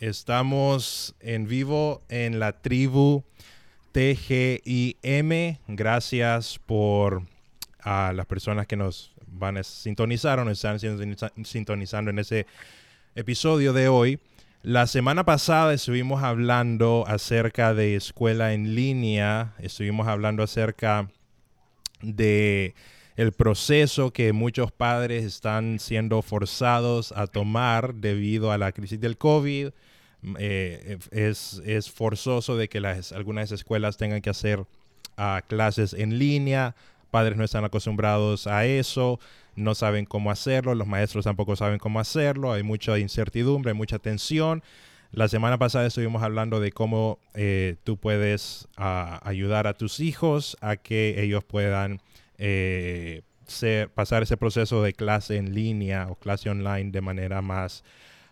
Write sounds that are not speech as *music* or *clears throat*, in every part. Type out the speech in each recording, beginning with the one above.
Estamos en vivo en la tribu TGIM. Gracias por a las personas que nos van a sintonizar o nos están sintonizando en ese episodio de hoy. La semana pasada estuvimos hablando acerca de escuela en línea, estuvimos hablando acerca de el proceso que muchos padres están siendo forzados a tomar debido a la crisis del COVID, eh, es, es, forzoso de que las, algunas escuelas tengan que hacer uh, clases en línea. Padres no están acostumbrados a eso, no saben cómo hacerlo, los maestros tampoco saben cómo hacerlo, hay mucha incertidumbre, hay mucha tensión. La semana pasada estuvimos hablando de cómo eh, tú puedes uh, ayudar a tus hijos a que ellos puedan eh, ser, pasar ese proceso de clase en línea o clase online de manera más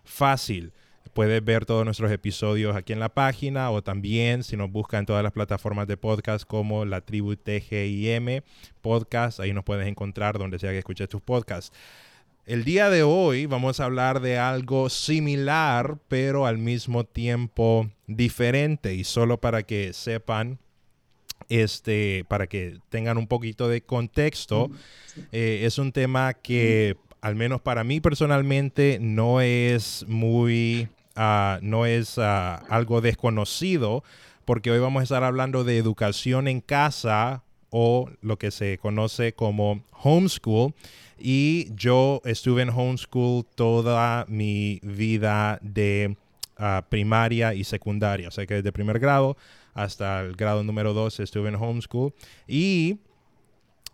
fácil. Puedes ver todos nuestros episodios aquí en la página o también si nos buscan en todas las plataformas de podcast como la tribu TGIM podcast, ahí nos puedes encontrar donde sea que escuches tus podcasts. El día de hoy vamos a hablar de algo similar, pero al mismo tiempo diferente. Y solo para que sepan, este, para que tengan un poquito de contexto, eh, es un tema que, al menos para mí personalmente, no es muy Ah, no es ah, algo desconocido, porque hoy vamos a estar hablando de educación en casa o lo que se conoce como homeschool. Y yo estuve en homeschool toda mi vida de ah, primaria y secundaria. O sea que desde primer grado hasta el grado número 2 estuve en homeschool. Y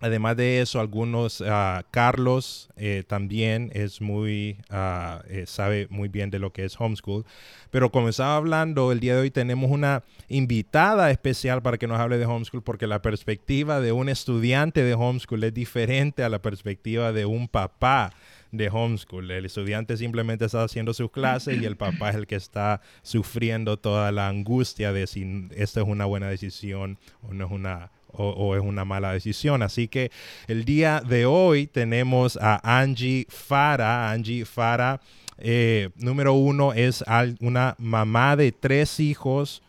Además de eso, algunos, uh, Carlos eh, también es muy, uh, sabe muy bien de lo que es homeschool. Pero como estaba hablando, el día de hoy tenemos una invitada especial para que nos hable de homeschool, porque la perspectiva de un estudiante de homeschool es diferente a la perspectiva de un papá de homeschool. El estudiante simplemente está haciendo sus clases y el papá es el que está sufriendo toda la angustia de si esto es una buena decisión o no es una o, es una mala decisión. Así que el día de hoy tenemos a Angie Fara. Angie Fara, eh, número uno, es una mamá de tres hijos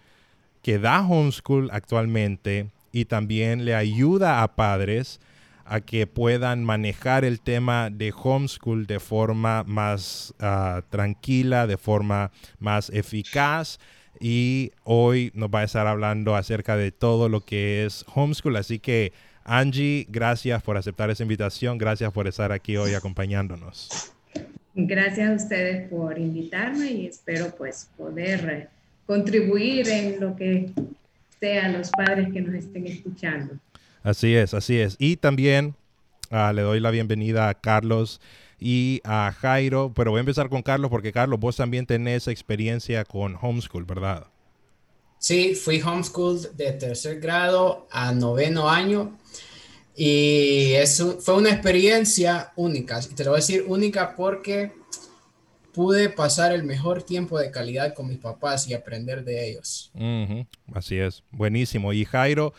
que da homeschool actualmente y también le ayuda a padres a que puedan manejar el tema de homeschool de forma más ah, tranquila, de forma más eficaz y hoy nos va a estar hablando acerca de todo lo que es homeschool. Así que Angie, gracias por aceptar esa invitación, gracias por estar aquí hoy acompañándonos. Gracias a ustedes por invitarme y espero pues poder contribuir en lo que sean los padres que nos estén escuchando. Así es, así es. Y también uh, le doy la bienvenida a Carlos y a Jairo, pero voy a empezar con Carlos porque Carlos, vos también tenés experiencia con homeschool, ¿verdad? Sí, fui homeschool de tercer grado a noveno año y eso fue una experiencia única. Te lo voy a decir única porque pude pasar el mejor tiempo de calidad con mis papás y aprender de ellos. Así es, buenísimo. Y Jairo,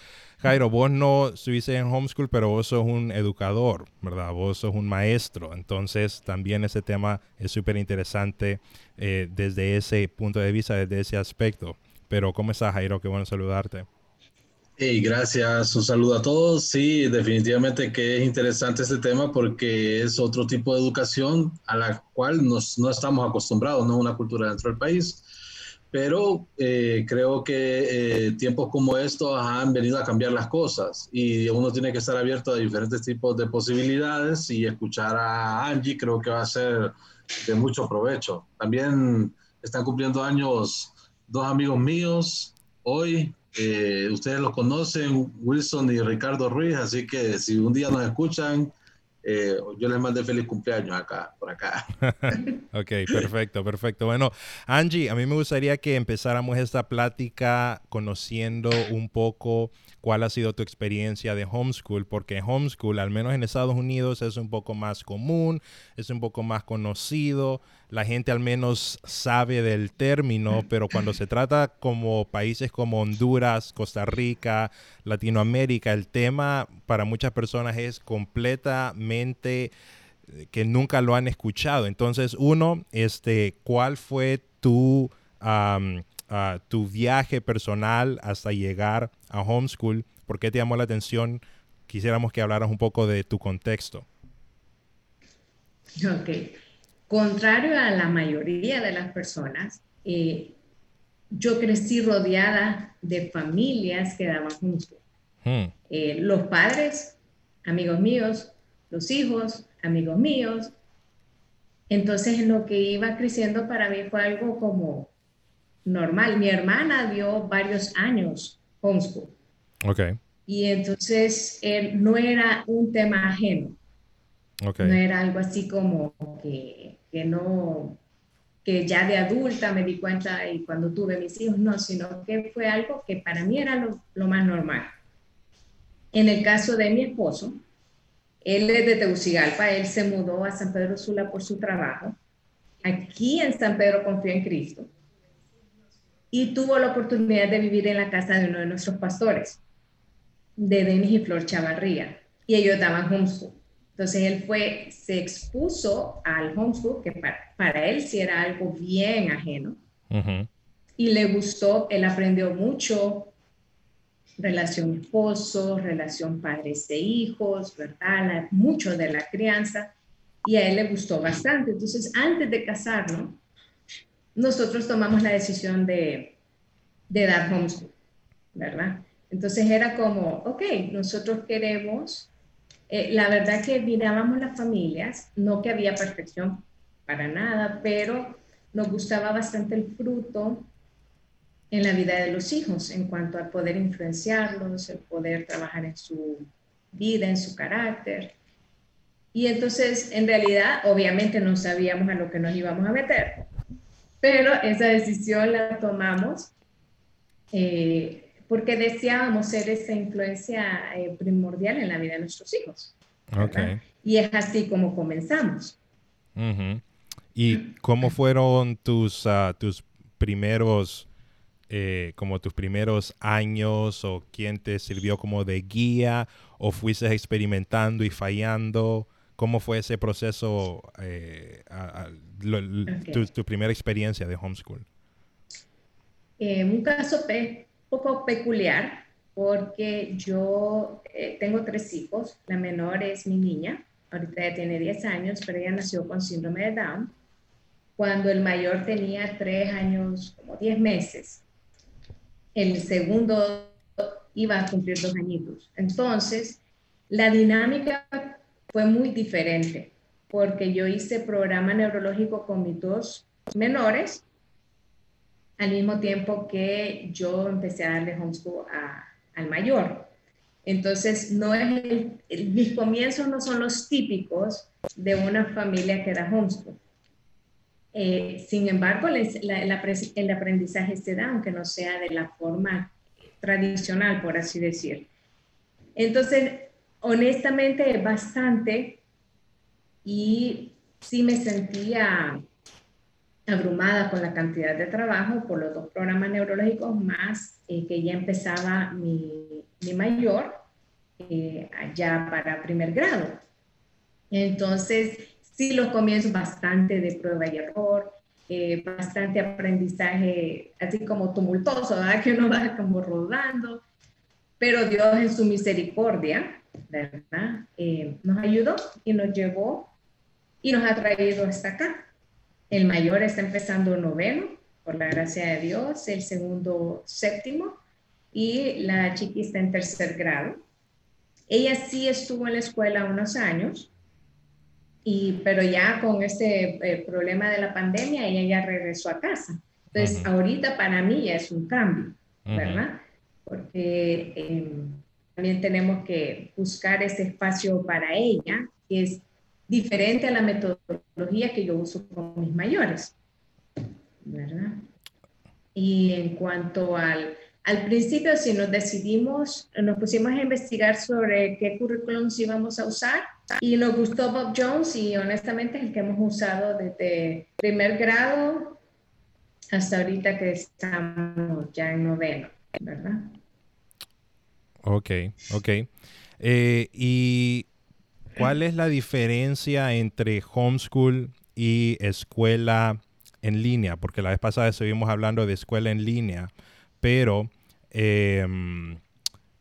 Jairo, vos no estuviste en homeschool, pero vos sos un educador, ¿verdad? Vos sos un maestro. Entonces, también ese tema es súper interesante eh, desde ese punto de vista, desde ese aspecto. Pero, ¿cómo estás, Jairo? Qué bueno saludarte. Hey, gracias. Un saludo a todos. Sí, definitivamente que es interesante este tema porque es otro tipo de educación a la cual nos, no estamos acostumbrados, no una cultura dentro del país pero eh, creo que eh, tiempos como estos han venido a cambiar las cosas y uno tiene que estar abierto a diferentes tipos de posibilidades y escuchar a Angie creo que va a ser de mucho provecho. También están cumpliendo años dos amigos míos hoy. Eh, ustedes los conocen, Wilson y Ricardo Ruiz, así que si un día nos escuchan, eh, yo les mandé feliz cumpleaños acá, por acá. *laughs* ok, perfecto, perfecto. Bueno, Angie, a mí me gustaría que empezáramos esta plática conociendo un poco cuál ha sido tu experiencia de homeschool, porque homeschool, al menos en Estados Unidos, es un poco más común, es un poco más conocido, la gente al menos sabe del término, pero cuando se trata como países como Honduras, Costa Rica, Latinoamérica, el tema para muchas personas es completamente eh, que nunca lo han escuchado. Entonces, uno, este, ¿cuál fue tu tu viaje personal hasta llegar a homeschool? ¿Por qué te llamó la atención? Quisiéramos que hablaras un poco de tu contexto. Ok. Contrario a la mayoría de las personas, eh, yo crecí rodeada de familias que daban homeschool. Hmm. Eh, los padres, amigos míos, los hijos, amigos míos. Entonces, lo que iba creciendo para mí fue algo como normal. Mi hermana dio varios años homeschool. Ok. Y entonces él no era un tema ajeno. Okay. No era algo así como que, que, no, que ya de adulta me di cuenta y cuando tuve mis hijos, no, sino que fue algo que para mí era lo, lo más normal. En el caso de mi esposo, él es de Tegucigalpa, él se mudó a San Pedro Sula por su trabajo. Aquí en San Pedro confió en Cristo y tuvo la oportunidad de vivir en la casa de uno de nuestros pastores, de Denis y Flor Chavarría, y ellos daban homeschool. Entonces él fue, se expuso al homeschool, que para, él sí era algo bien ajeno, y le gustó, él aprendió mucho, relación esposo, relación padres e hijos, ¿verdad? mucho de la crianza, y a él le gustó bastante. Entonces, antes de casarnos, nosotros tomamos la decisión de, de dar homeschool, ¿verdad? Entonces era como, ok, nosotros queremos, eh, la verdad que mirábamos las familias, no que había perfección para nada, pero nos gustaba bastante el fruto en la vida de los hijos en cuanto a poder influenciarlos, el poder trabajar en su vida, en su carácter. Y entonces, en realidad, obviamente no sabíamos a lo que nos íbamos a meter, pero esa decisión la tomamos eh, porque deseábamos ser esa influencia eh, primordial en la vida de nuestros hijos. Okay. Y es así como comenzamos. ¿Y cómo fueron tus, uh, tus primeros, eh, como tus primeros años o quién te sirvió como de guía o fuiste experimentando y fallando? ¿Cómo fue ese proceso, eh, tu, primera experiencia de homeschool? Eh, un caso un poco peculiar porque yo eh, tengo tres hijos, la menor es mi niña, ahorita ya tiene 10 años, pero ella nació con síndrome de Down, cuando el mayor tenía 3 años, como 10 meses. El segundo iba a cumplir dos añitos. Entonces, la dinámica fue muy diferente porque yo hice programa neurológico con mis dos menores al mismo tiempo que yo empecé a darle homeschool al mayor. Entonces, mis comienzos no son los típicos de una familia que da homeschool. Eh, sin embargo, el aprendizaje se da, aunque no sea de la forma tradicional, por así decir. Entonces, honestamente bastante y sí me sentía abrumada con la cantidad de trabajo por los dos programas neurológicos más eh, que ya empezaba mi, mi mayor eh, allá para primer grado. Entonces, sí los comienzos bastante de prueba y error, eh, bastante aprendizaje así como tumultuoso, ¿verdad? que uno va como rodando, pero Dios en su misericordia ¿verdad? Eh, nos ayudó y nos llevó y nos ha traído hasta acá. El mayor está empezando noveno, por la gracia de Dios, el segundo séptimo y la chiqui está en tercer grado. Ella sí estuvo en la escuela unos años, y, pero ya con este eh, problema de la pandemia, ella ya regresó a casa. Entonces, ahorita para mí ya es un cambio, ¿verdad? Porque... Eh, también tenemos que buscar ese espacio para ella, que es diferente a la metodología que yo uso con mis mayores, ¿verdad? Y en cuanto al, al principio, si nos decidimos, nos pusimos a investigar sobre qué currículums íbamos a usar y nos gustó Bob Jones y honestamente es el que hemos usado desde primer grado hasta ahorita que estamos ya en noveno, ¿verdad? Ok, ok. Eh, ¿Y cuál es la diferencia entre homeschool y escuela en línea, porque la vez pasada estuvimos hablando de escuela en línea, pero em,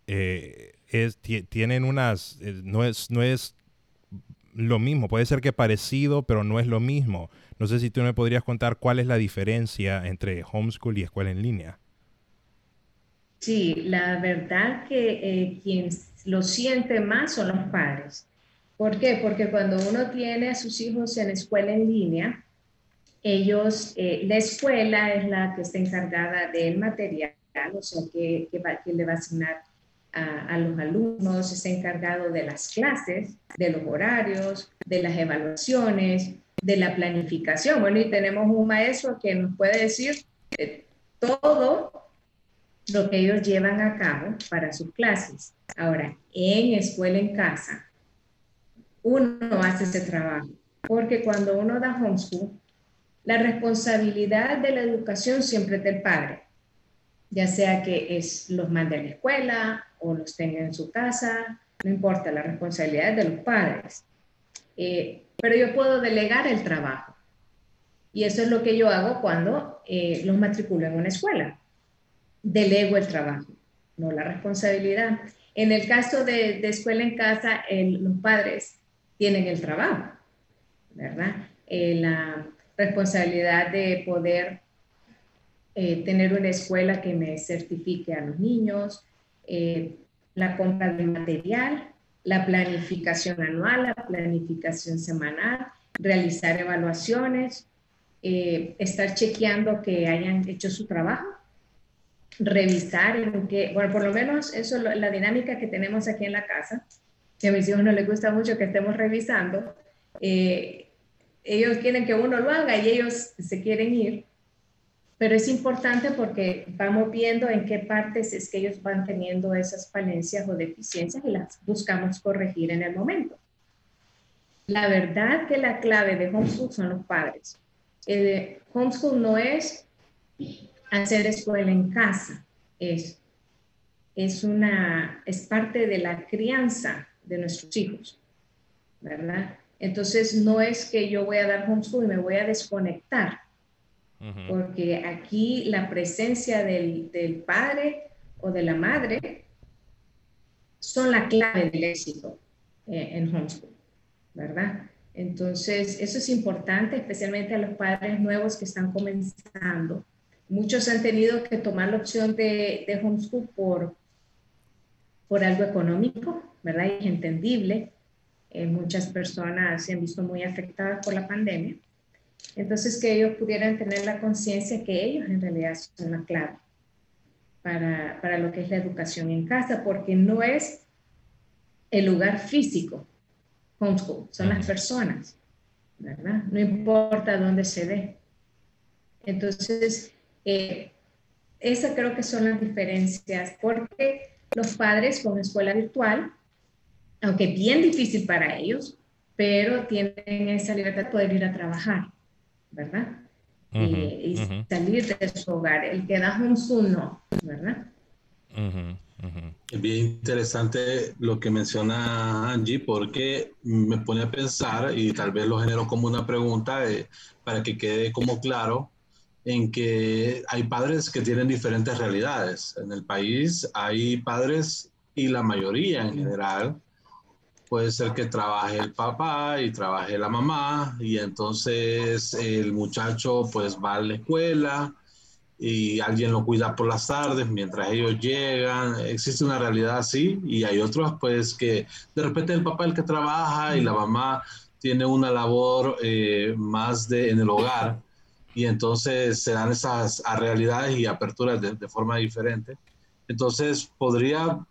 eh, es, tienen unas, eh, no es, no es lo mismo, puede ser que parecido, pero no es lo mismo. No sé si tú me podrías contar cuál es la diferencia entre homeschool y escuela en línea. Sí, la verdad que eh, quien lo siente más son los padres. ¿Por qué? Porque cuando uno tiene a sus hijos en escuela en línea, ellos, eh, la escuela es la que está encargada del material, o sea, que, que, le va a asignar a, a, los alumnos, está encargado de las clases, de los horarios, de las evaluaciones, de la planificación. Bueno, y tenemos un maestro que nos puede decir todo lo que ellos llevan a cabo para sus clases. Ahora, en escuela en casa, uno hace ese trabajo, porque cuando uno da homeschool, la responsabilidad de la educación siempre es del padre, ya sea que es, los mande a la escuela o los tenga en su casa, no importa, la responsabilidad es de los padres. Eh, pero yo puedo delegar el trabajo. Y eso es lo que yo hago cuando eh, los matriculo en una escuela. Delego el trabajo, no la responsabilidad. En el caso de, escuela en casa, los padres tienen el trabajo, ¿verdad? Eh, la responsabilidad de poder eh, tener una escuela que me certifique a los niños, la compra de material, la planificación anual, la planificación semanal, realizar evaluaciones, eh, estar chequeando que hayan hecho su trabajo, revisar en que, bueno, por lo menos eso es la dinámica que tenemos aquí en la casa, que a mis hijos no les gusta mucho que estemos revisando. Eh, ellos quieren que uno lo haga y ellos se quieren ir, pero es importante porque vamos viendo en qué partes es que ellos van teniendo esas falencias o deficiencias y las buscamos corregir en el momento. La verdad que la clave de homeschool son los padres. El homeschool no es hacer escuela en casa, es, es, una, es parte de la crianza de nuestros hijos, ¿verdad? Entonces no es que yo voy a dar homeschool y me voy a desconectar porque aquí la presencia del, del, padre o de la madre son la clave del éxito eh, en homeschool, ¿verdad? Entonces, eso es importante, especialmente a los padres nuevos que están comenzando. Muchos han tenido que tomar la opción de, de homeschool por, por algo económico, ¿verdad? Y es entendible. Eh, muchas personas se han visto muy afectadas por la pandemia. Entonces, que ellos pudieran tener la conciencia que ellos en realidad son la clave para, para, lo que es la educación en casa, porque no es el lugar físico, homeschool, son las personas, ¿verdad? No importa dónde se dé. Entonces, eh, esas creo que son las diferencias, porque los padres con escuela virtual, aunque bien difícil para ellos, pero tienen esa libertad de poder ir a trabajar. ¿Verdad? y, salir de su hogar. El que da un no, ¿verdad? Es bien interesante lo que menciona Angie porque me pone a pensar y tal vez lo genero como una pregunta para que quede como claro en que hay padres que tienen diferentes realidades. En el país hay padres y la mayoría en general puede ser que trabaje el papá y trabaje la mamá y entonces el muchacho pues va a la escuela y alguien lo cuida por las tardes mientras ellos llegan. Existe una realidad así y hay otros pues que de repente el papá es el que trabaja y la mamá tiene una labor eh, más de, en el hogar y entonces se dan esas realidades y aperturas de, de forma diferente. Entonces podría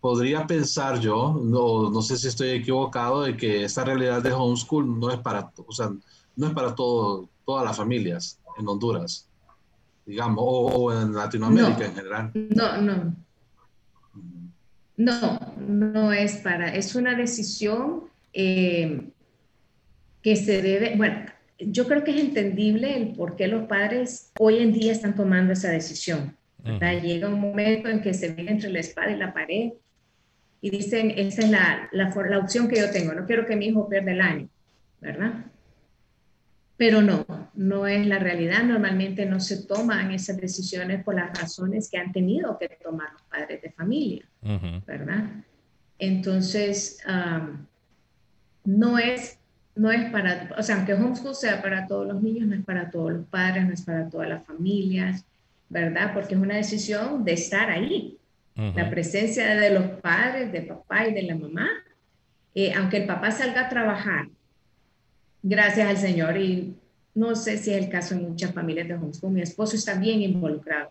podría pensar yo, no, no sé si estoy equivocado, de que esta realidad de homeschool no es para, o sea, no es para todo, todas las familias en Honduras, digamos, o, en Latinoamérica en general. No, no. No, no es para, es una decisión eh, que se debe, bueno, yo creo que es entendible el por qué los padres hoy en día están tomando esa decisión. Llega un momento en que se ven entre la espada y la pared y dicen, esa es la, la, la, opción que yo tengo, no quiero que mi hijo pierda el año, ¿verdad? pero no, no es la realidad. Normalmente no se toman esas decisiones por las razones que han tenido que tomar los padres de familia, ¿verdad? Entonces, no es no es para, o sea, aunque homeschool sea para todos los niños, no es para todos los padres, no es para todas las familias, ¿verdad? Porque es una decisión de estar ahí. La presencia de los padres, de papá y de la mamá, eh, aunque el papá salga a trabajar, gracias al Señor, y no sé si es el caso en muchas familias de homeschool, mi esposo está bien involucrado.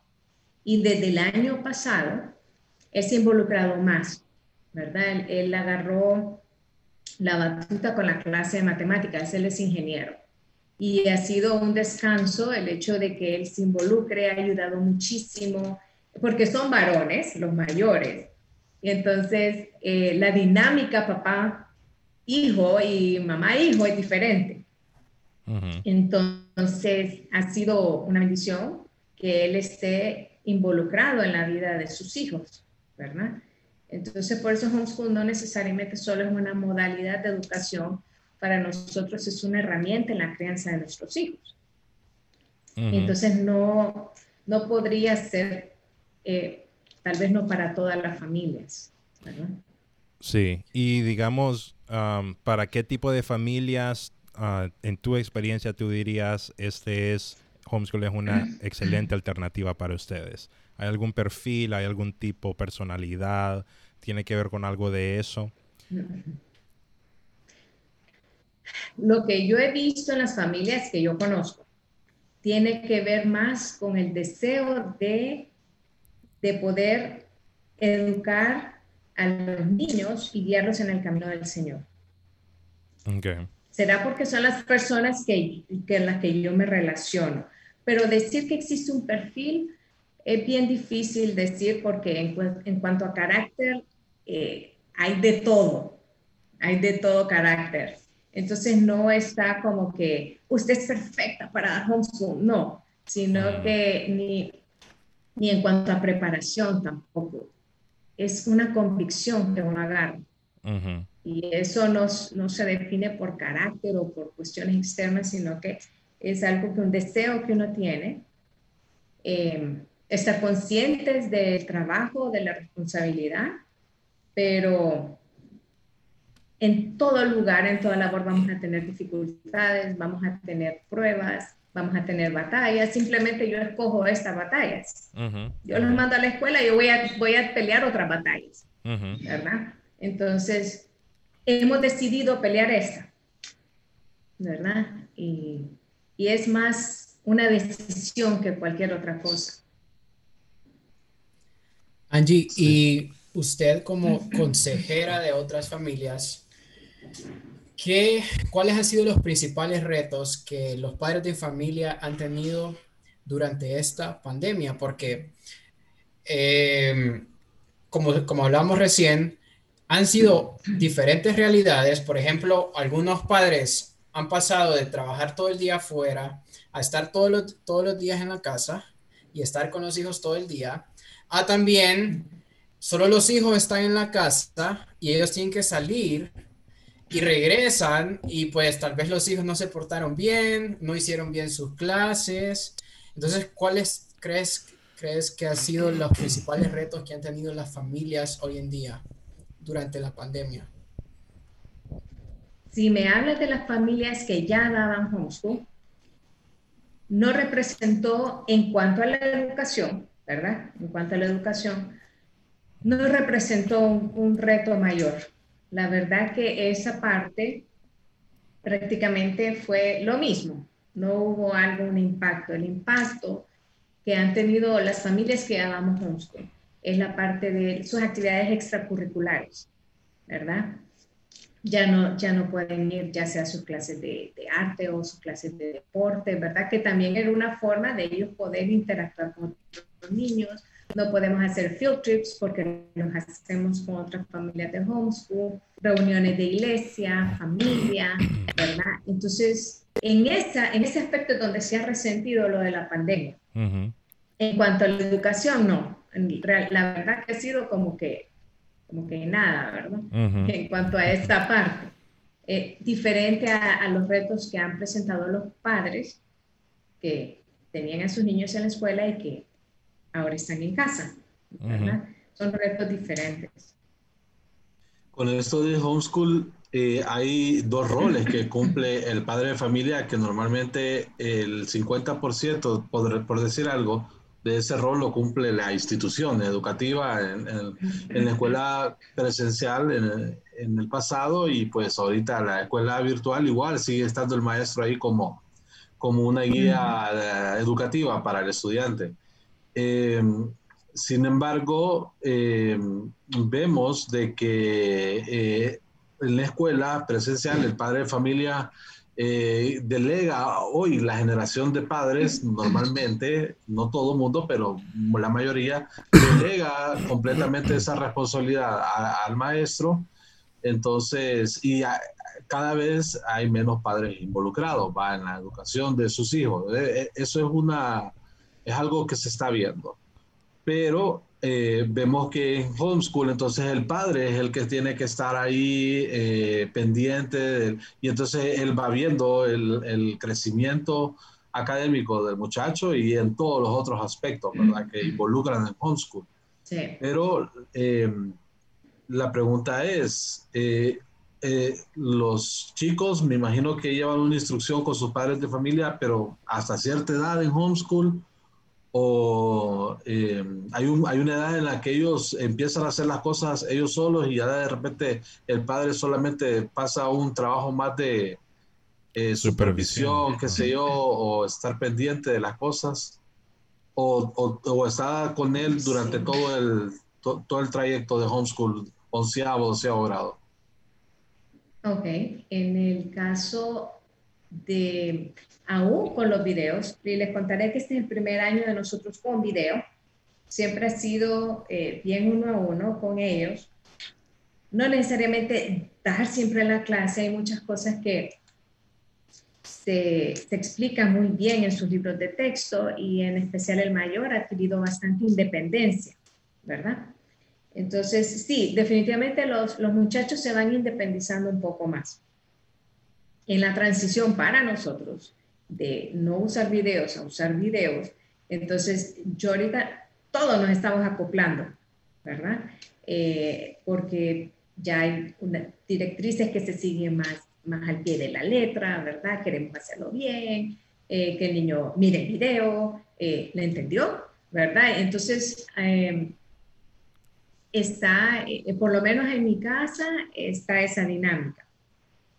Y desde el año pasado, él se ha involucrado más, ¿verdad? él agarró la batuta con la clase de matemáticas, él es ingeniero. Y ha sido un descanso el hecho de que él se involucre, ha ayudado muchísimo, porque son varones, los mayores. Y entonces eh, la dinámica papá-hijo y mamá-hijo es diferente. Entonces ha sido una bendición que él esté involucrado en la vida de sus hijos, ¿verdad? Entonces, por eso homeschool no necesariamente solo es una modalidad de educación, para nosotros es una herramienta en la crianza de nuestros hijos. Entonces, no, no podría ser, eh, tal vez no para todas las familias. Sí, y digamos, ¿para qué tipo de familias, ah, en tu experiencia, tú dirías, este es, homeschool es una excelente alternativa para ustedes? ¿Hay algún perfil, hay algún tipo, personalidad? ¿Tiene que ver con algo de eso? Lo que yo he visto en las familias que yo conozco tiene que ver más con el deseo de, de poder educar a los niños y guiarlos en el camino del Señor. Okay. Será porque son las personas que, que las que yo me relaciono. Pero decir que existe un perfil, es bien difícil decir porque en, cuanto a carácter eh, hay de todo, hay de todo carácter. Entonces no está como que usted es perfecta para dar homeschool, no, sino que ni, ni en cuanto a preparación tampoco. Es una convicción que uno agarra. Y eso no, no, se define por carácter o por cuestiones externas, sino que es algo que un deseo que uno tiene. Eh, estar conscientes del trabajo, de la responsabilidad, pero en todo lugar, en toda labor vamos a tener dificultades, vamos a tener pruebas, vamos a tener batallas, simplemente yo escojo estas batallas. Yo los mando a la escuela y yo voy a, voy a pelear otras batallas, ¿verdad? Entonces, hemos decidido pelear esta, ¿verdad? Y, y es más una decisión que cualquier otra cosa. Angie, y usted como consejera de otras familias, ¿qué, ¿cuáles han sido los principales retos que los padres de familia han tenido durante esta pandemia? Porque, em, como, como hablamos recién, han sido diferentes realidades. Por ejemplo, algunos padres han pasado de trabajar todo el día afuera a estar todos los, todos los días en la casa y estar con los hijos todo el día Ah, también, solo los hijos están en la casa y ellos tienen que salir y regresan y pues tal vez los hijos no se portaron bien, no hicieron bien sus clases. Entonces, ¿cuáles crees, crees que han sido los principales retos que han tenido las familias hoy en día durante la pandemia? Si me hablas de las familias que ya daban homeschool, no representó en cuanto a la educación ¿verdad? En cuanto a la educación, no representó un, reto mayor. La verdad que esa parte prácticamente fue lo mismo, no hubo algún impacto. El impacto que han tenido las familias que llamamos homeschool es la parte de sus actividades extracurriculares, ¿verdad? Ya no, ya no pueden ir ya sea sus clases de, de, arte o sus clases de deporte, ¿verdad? Que también era una forma de ellos poder interactuar con niños, no podemos hacer field trips porque nos hacemos con otras familias de homeschool, reuniones de iglesia, familia, *coughs* ¿verdad? Entonces, en, esa, en ese aspecto es donde se ha resentido lo de la pandemia. En cuanto a la educación, no. La verdad que ha sido como que, como que nada, ¿verdad? En cuanto a esta parte. eh, diferente a, los retos que han presentado los padres que tenían a sus niños en la escuela y que ahora están en casa. Son retos diferentes. Con esto de homeschool, eh, hay dos roles que *laughs* cumple el padre de familia, que normalmente el 50%, por, por decir algo, de ese rol lo cumple la institución educativa en, la escuela presencial en, en, el pasado y pues ahorita la escuela virtual igual sigue estando el maestro ahí como, como una guía eh, educativa para el estudiante. Eh, sin embargo, eh, vemos de que en la escuela presencial el padre de familia eh, delega hoy la generación de padres, normalmente, no todo el mundo, pero la mayoría, delega completamente esa responsabilidad al maestro. Entonces, y cada vez hay menos padres involucrados va, en la educación de sus hijos. Eh, eh, eso es, una, es algo que se está viendo. Pero eh, vemos que en homeschool entonces el padre es el que tiene que estar ahí eh, pendiente y entonces él va viendo el, crecimiento académico del muchacho y en todos los otros aspectos que involucran el homeschool. Pero eh, la pregunta es, los chicos me imagino que llevan una instrucción con sus padres de familia, pero hasta cierta edad en homeschool o eh, hay, un, hay una edad en la que ellos empiezan a hacer las cosas ellos solos y ya de repente el padre solamente pasa un trabajo más de eh, supervisión, qué sé yo, o estar pendiente de las cosas, o, o, está con él durante todo el, todo el trayecto de homeschool, onceavo, doceavo grado. Ok, en el caso de aún con los videos, y les contaré que este es el primer año de nosotros con video, siempre ha sido eh, bien uno a uno con ellos, no necesariamente dar siempre la clase, hay muchas cosas que se, se, explican muy bien en sus libros de texto y en especial el mayor ha adquirido bastante independencia, ¿verdad? Entonces, sí, definitivamente los, los muchachos se van independizando un poco más en la transición para nosotros de no usar videos a usar videos, entonces yo ahorita todos nos estamos acoplando, ¿verdad? Eh, porque ya hay una, directrices que se siguen más, más al pie de la letra, ¿verdad? Queremos hacerlo bien, eh, que el niño mire el video, eh, ¿le entendió? ¿Verdad? Entonces, em, está, por lo menos en mi casa, está esa dinámica.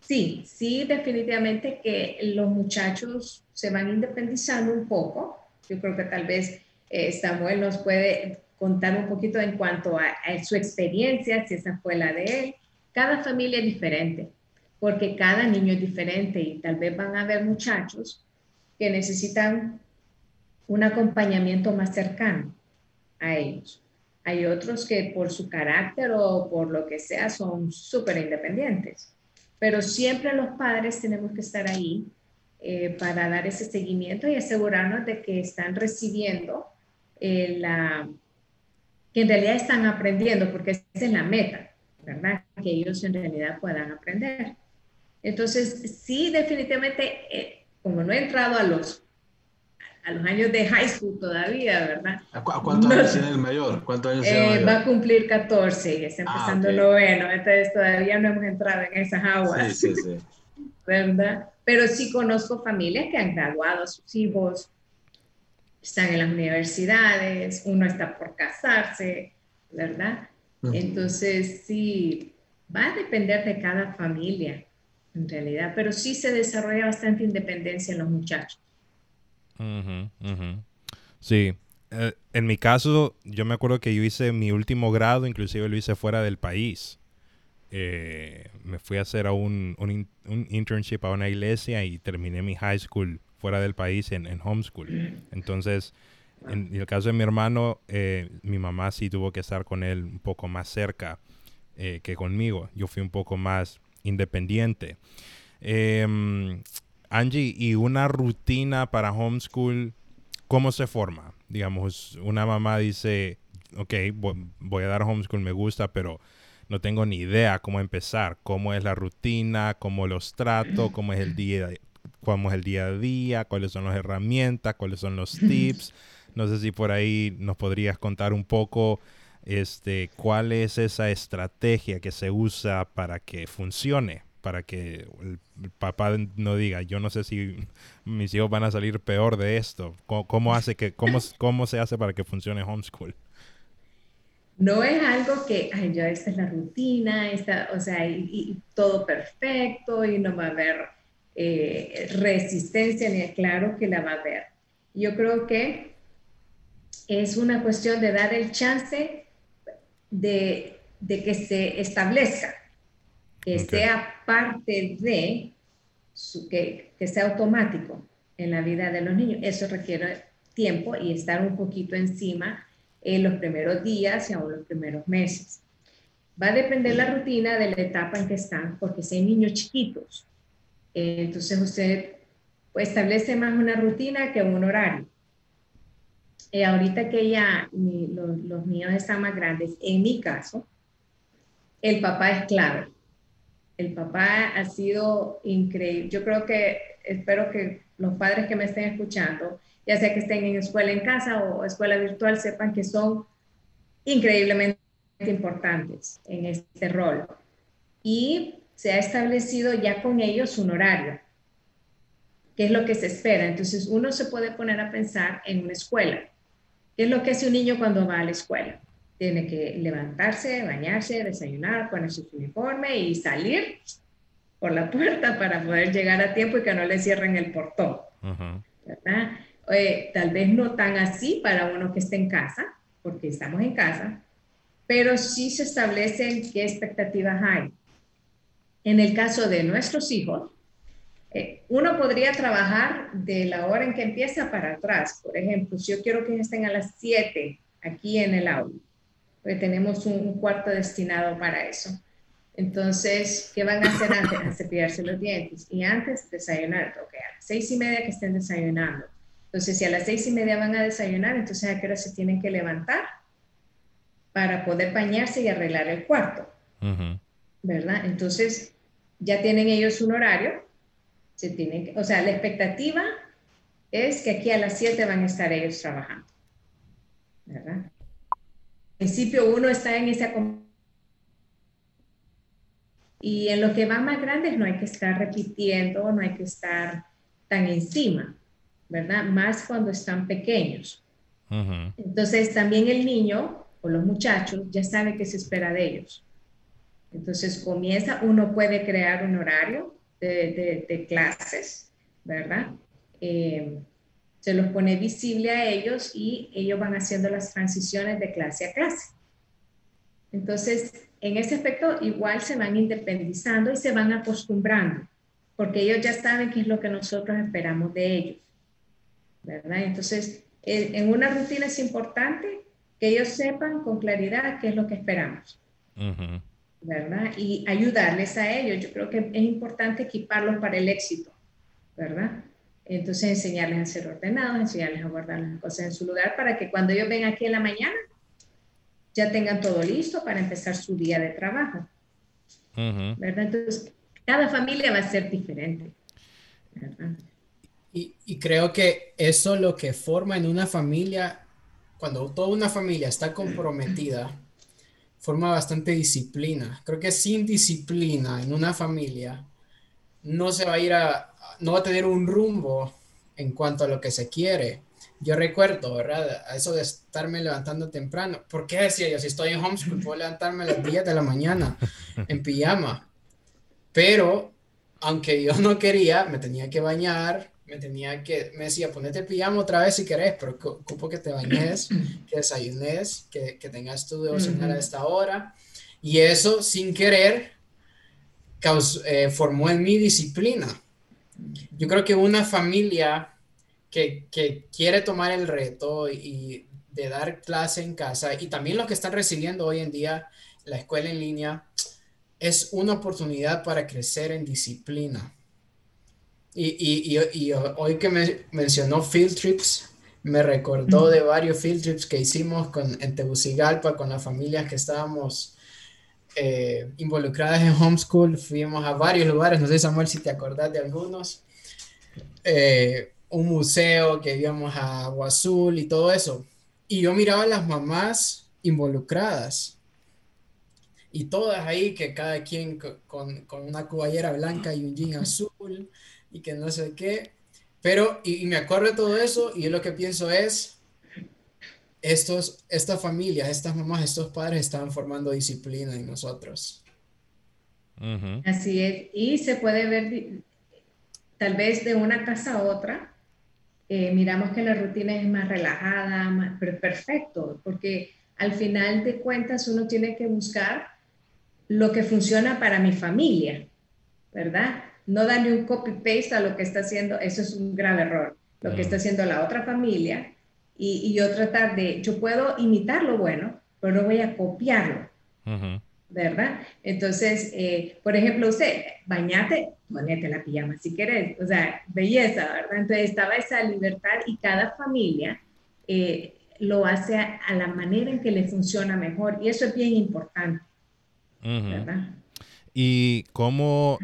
Sí, sí, definitivamente que los muchachos se van independizando un poco. Yo creo que tal vez eh, Samuel nos puede contar un poquito en cuanto a, su experiencia, si esa fue la de él. Cada familia es diferente, porque cada niño es diferente y tal vez van a haber muchachos que necesitan un acompañamiento más cercano a ellos. Hay otros que por su carácter o por lo que sea son súper independientes. Pero siempre los padres tenemos que estar ahí eh, para dar ese seguimiento y asegurarnos de que están recibiendo eh, la, que en realidad están aprendiendo, porque esa es la meta, ¿verdad? Que ellos en realidad puedan aprender. Entonces, sí, definitivamente, eh, como no he entrado a los a los años de high school todavía, ¿verdad? ¿A, cuántos años tiene el mayor? ¿Cuántos años el mayor? Va a cumplir 14 y está ah, empezando el noveno, entonces todavía no hemos entrado en esas aguas. Sí, sí, sí. *laughs* ¿Verdad? Pero sí conozco familias que han graduado a sus hijos, están en las universidades, uno está por casarse, ¿verdad? Entonces, sí, va a depender de cada familia, en realidad, pero sí se desarrolla bastante independencia en los muchachos. Sí. Eh, en mi caso, yo me acuerdo que yo hice mi último grado, inclusive lo hice fuera del país. Eh, me fui a hacer un, un, internship a una iglesia y terminé mi high school fuera del país en, en homeschool. Entonces, en, el caso de mi hermano, eh, mi mamá sí tuvo que estar con él un poco más cerca que conmigo. Yo fui un poco más independiente. Angie, ¿y una rutina para homeschool, cómo se forma? Digamos, una mamá dice, ok, voy a dar homeschool, me gusta, pero no tengo ni idea cómo empezar, cómo es la rutina, cómo los trato, cómo es el día, cómo es el día a día, cuáles son las herramientas, cuáles son los tips. No sé si por ahí nos podrías contar un poco este, cuál es esa estrategia que se usa para que funcione, para que el, papá no diga, yo no sé si mis hijos van a salir peor de esto. ¿Cómo, hace que, cómo, cómo se hace para que funcione homeschool? No es algo que, ay, ya esta es la rutina, esta, o sea, todo perfecto y no va a haber eh, resistencia, ni claro que la va a haber. Yo creo que es una cuestión de dar el chance de, que se establezca, que sea parte de, su, que, que sea automático en la vida de los niños. Eso requiere tiempo y estar un poquito encima en los primeros días y aún los primeros meses. Va a depender la rutina de la etapa en que están, porque si hay niños chiquitos, eh, entonces usted pues, establece más una rutina que un horario. Eh, ahorita que ya los, los niños están más grandes, en mi caso, el papá es clave. El papá ha sido increíble. Yo creo que, espero que los padres que me estén escuchando, ya sea que estén en escuela en casa o escuela virtual, sepan que son increíblemente importantes en este rol. Y se ha establecido ya con ellos un horario, que es lo que se espera. Entonces uno se puede poner a pensar en una escuela. ¿Qué es lo que hace un niño cuando va a la escuela? Tiene que levantarse, bañarse, desayunar, ponerse su uniforme y salir por la puerta para poder llegar a tiempo y que no le cierren el portón. Eh, tal vez no tan así para uno que esté en casa, porque estamos en casa, pero sí se establecen qué expectativas hay. En el caso de nuestros hijos, eh, uno podría trabajar de la hora en que empieza para atrás. Por ejemplo, si yo quiero que estén a las 7 aquí en el aula, pues tenemos un, cuarto destinado para eso. Entonces, ¿qué van a hacer antes? A cepillarse los dientes. Y antes, desayunar. Ok, a las seis y media que estén desayunando. Entonces, si a las seis y media van a desayunar, entonces a qué hora se tienen que levantar para poder bañarse y arreglar el cuarto. ¿Verdad? Entonces, ya tienen ellos un horario se tienen o sea, la expectativa es que aquí a las 7 van a estar ellos trabajando. ¿Verdad? Principio uno está en esa y en lo que va más grandes no hay que estar repitiendo, no hay que estar tan encima, ¿verdad? Más cuando están pequeños. Entonces también el niño o los muchachos ya sabe qué se espera de ellos. Entonces comienza, uno puede crear un horario, de, clases, ¿verdad? Eh, se los pone visible a ellos y ellos van haciendo las transiciones de clase a clase. Entonces, en ese aspecto igual se van independizando y se van acostumbrando, porque ellos ya saben qué es lo que nosotros esperamos de ellos, ¿verdad? Entonces, en una rutina es importante que ellos sepan con claridad qué es lo que esperamos. ¿verdad? Y ayudarles a ellos. Yo creo que es importante equiparlos para el éxito, ¿verdad? Entonces enseñarles a ser ordenados, enseñarles a guardar las cosas en su lugar para que cuando ellos vengan aquí en la mañana ya tengan todo listo para empezar su día de trabajo. ¿Verdad? Entonces, cada familia va a ser diferente. Y, y creo que eso lo que forma en una familia, cuando toda una familia está comprometida forma bastante disciplina. Creo que sin disciplina en una familia no se va a ir a, no va a tener un rumbo en cuanto a lo que se quiere. Yo recuerdo, ¿verdad? A eso de estarme levantando temprano. ¿Por qué decía yo? Si estoy en homeschool, puedo levantarme a las 10 de la mañana en pijama. Pero, aunque yo no quería, me tenía que bañar, me tenía que, me decía, ponete el pijama otra vez si querés, pero ocupo que te bañes, que desayunes, que, que tengas tu devocional a esta hora. Y eso, sin querer, eh, formó en mi disciplina. Yo creo que una familia que, que quiere tomar el reto y, de dar clase en casa, y también los que están recibiendo hoy en día la escuela en línea, es una oportunidad para crecer en disciplina. Y, y, y, hoy que me mencionó field trips, me recordó de varios field trips que hicimos con, en Tegucigalpa con las familias que estábamos eh, involucradas en homeschool, fuimos a varios lugares, no sé Samuel si te acordás de algunos, eh, un museo que íbamos a Agua Azul y todo eso. Y yo miraba a las mamás involucradas y todas ahí, que cada quien con, con una cuballera blanca y un jean azul y que no sé qué. Pero, y, me acuerdo de todo eso y yo lo que pienso es, estos, estas familias, estas mamás, estos padres estaban formando disciplina en nosotros. Así es. Y se puede ver tal vez de una casa a otra. Eh, miramos que la rutina es más relajada, más, pero perfecto, porque al final de cuentas uno tiene que buscar lo que funciona para mi familia, ¿verdad? No darle un copy-paste a lo que está haciendo, eso es un grave error, lo que está haciendo la otra familia y, yo tratar de, yo puedo imitar lo bueno, pero no voy a copiarlo, ¿verdad? Entonces, eh, por ejemplo, usted, bañate, ponete la pijama si quieres, o sea, belleza, ¿verdad? Entonces estaba esa libertad y cada familia eh, lo hace a, a, la manera en que le funciona mejor y eso es bien importante. Y cómo,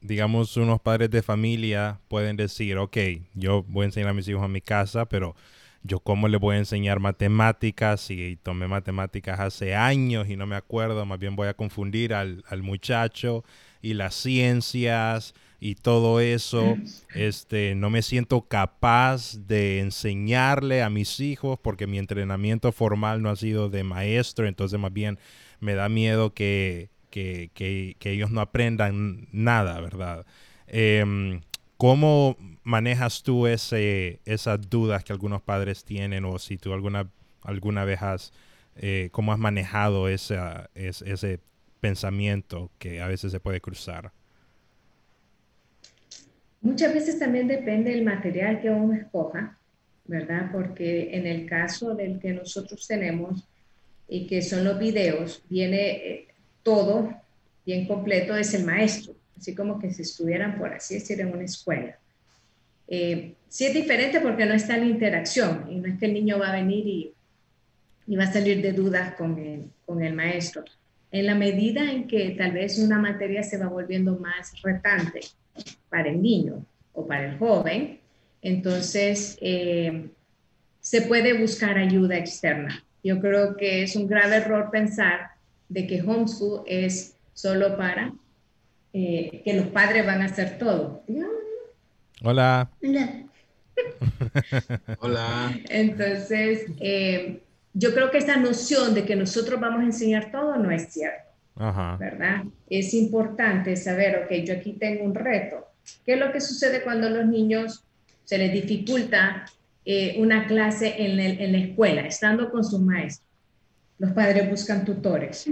digamos, unos padres de familia pueden decir, ok, yo voy a enseñar a mis hijos a mi casa, pero yo cómo le voy a enseñar matemáticas si tomé matemáticas hace años y no me acuerdo, más bien voy a confundir al, al muchacho y las ciencias y todo eso, este, no me siento capaz de enseñarle a mis hijos porque mi entrenamiento formal no ha sido de maestro, entonces más bien me da miedo que, ellos no aprendan nada, ¿verdad? Em, ¿Cómo manejas tú ese, esas dudas que algunos padres tienen o si tú alguna, alguna vez has, eh, cómo has manejado esa, ese pensamiento que a veces se puede cruzar? Muchas veces también depende del material que uno escoja, ¿verdad? Porque en el caso del que nosotros tenemos, y que son los videos, viene eh, todo bien completo, es el maestro, así como que si estuvieran, por así decir, en una escuela. Eh, sí es diferente porque no está la interacción y no es que el niño va a venir y, va a salir de dudas con el, con el maestro. En la medida en que tal vez una materia se va volviendo más retante para el niño o para el joven, entonces eh, se puede buscar ayuda externa. Yo creo que es un grave error pensar de que homeschool es solo para eh, que los padres van a hacer todo. Hola. *laughs* Hola. Entonces, eh, yo creo que esta noción de que nosotros vamos a enseñar todo no es cierto. ¿Verdad? Es importante saber, ok, yo aquí tengo un reto. ¿Qué es lo que sucede cuando los niños se les dificulta eh, una clase en, la escuela, estando con sus maestros. Los padres buscan tutores,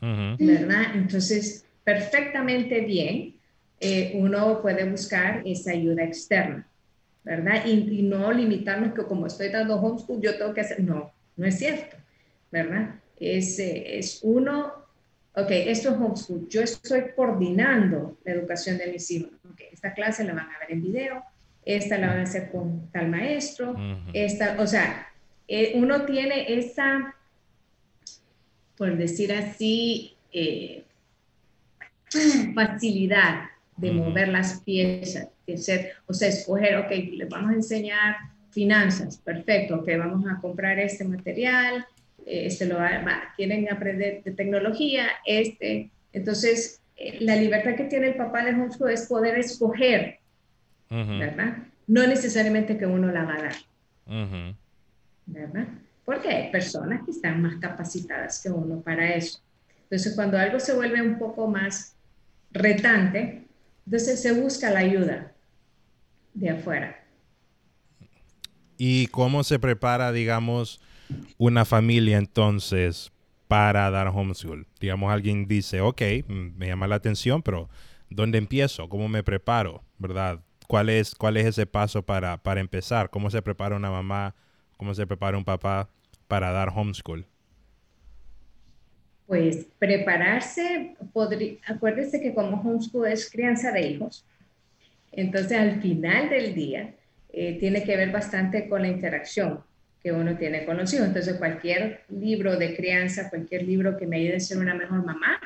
¿verdad? Entonces, perfectamente bien, eh, uno puede buscar esa ayuda externa, ¿verdad? Y, no limitarnos que como estoy dando homeschool, yo tengo que hacer, no, no es cierto, ¿verdad? Es, eh, es uno, ok, esto es homeschool, yo estoy coordinando la educación de mis hijos, okay, esta clase la van a ver en video, esta la van a hacer con tal maestro, esta, o sea, eh, uno tiene esa, por decir así, eh, facilidad de mover las piezas, de ser, o sea, escoger, ok, les vamos a enseñar finanzas, perfecto, ok, vamos a comprar este material, este lo va, quieren aprender de tecnología, este, entonces, eh, la libertad que tiene el papá de homeschool es poder escoger ¿verdad? No necesariamente que uno la va a dar, ¿verdad? Porque hay personas que están más capacitadas que uno para eso. Entonces, cuando algo se vuelve un poco más retante, entonces se busca la ayuda de afuera. ¿Y cómo se prepara, digamos, una familia entonces para dar homeschool? Digamos, alguien dice, ok, me llama la atención, pero ¿dónde empiezo? ¿Cómo me preparo? ¿Verdad? ¿Cuál es, cuál es ese paso para, para empezar? ¿Cómo se prepara una mamá? ¿Cómo se prepara un papá para dar homeschool? Pues prepararse, podría, acuérdese que como homeschool es crianza de hijos, entonces al final del día eh, tiene que ver bastante con la interacción. que uno tiene con los hijos. Entonces, cualquier libro de crianza, cualquier libro que me ayude a ser una mejor mamá,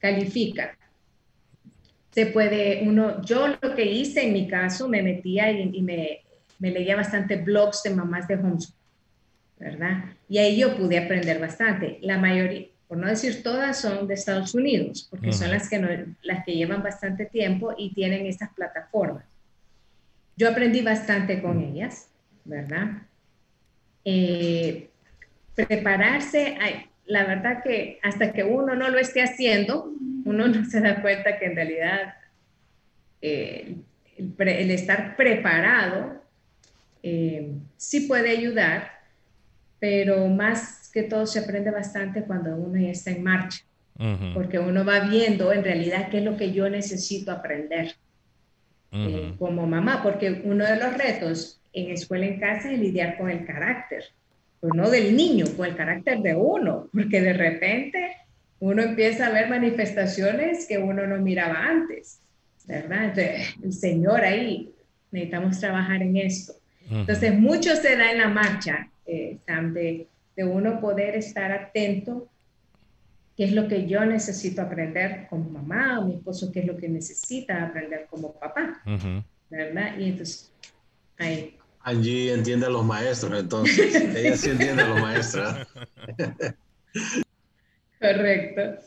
califica. Se puede, uno, yo lo que hice en mi caso, me metía y, me, me, leía bastante blogs de mamás de homeschool, ¿verdad? Y ahí yo pude aprender bastante. La mayoría, por no decir todas, son de Estados Unidos, porque son las que, no, las que llevan bastante tiempo y tienen estas plataformas. Yo aprendí bastante con ellas, ¿verdad? Eh, prepararse, la verdad que hasta que uno no lo esté haciendo, uno no se da cuenta que en realidad eh, el, estar preparado eh, sí puede ayudar, pero más que todo se aprende bastante cuando uno ya está en marcha, porque uno va viendo en realidad qué es lo que yo necesito aprender como mamá, porque uno de los retos en escuela en casa es lidiar con el carácter, pues no del niño, con el carácter de uno, porque de repente uno empieza a ver manifestaciones que uno no miraba antes, ¿verdad? Entonces, el Señor ahí, necesitamos trabajar en esto. Entonces, mucho se da en la marcha, eh, de, de, uno poder estar atento, qué es lo que yo necesito aprender como mamá, o mi esposo, qué es lo que necesita aprender como papá, ¿verdad? Y entonces, ahí Angie entiende a los maestros, entonces. *laughs* Ella sí entiende a los maestros. Correcto.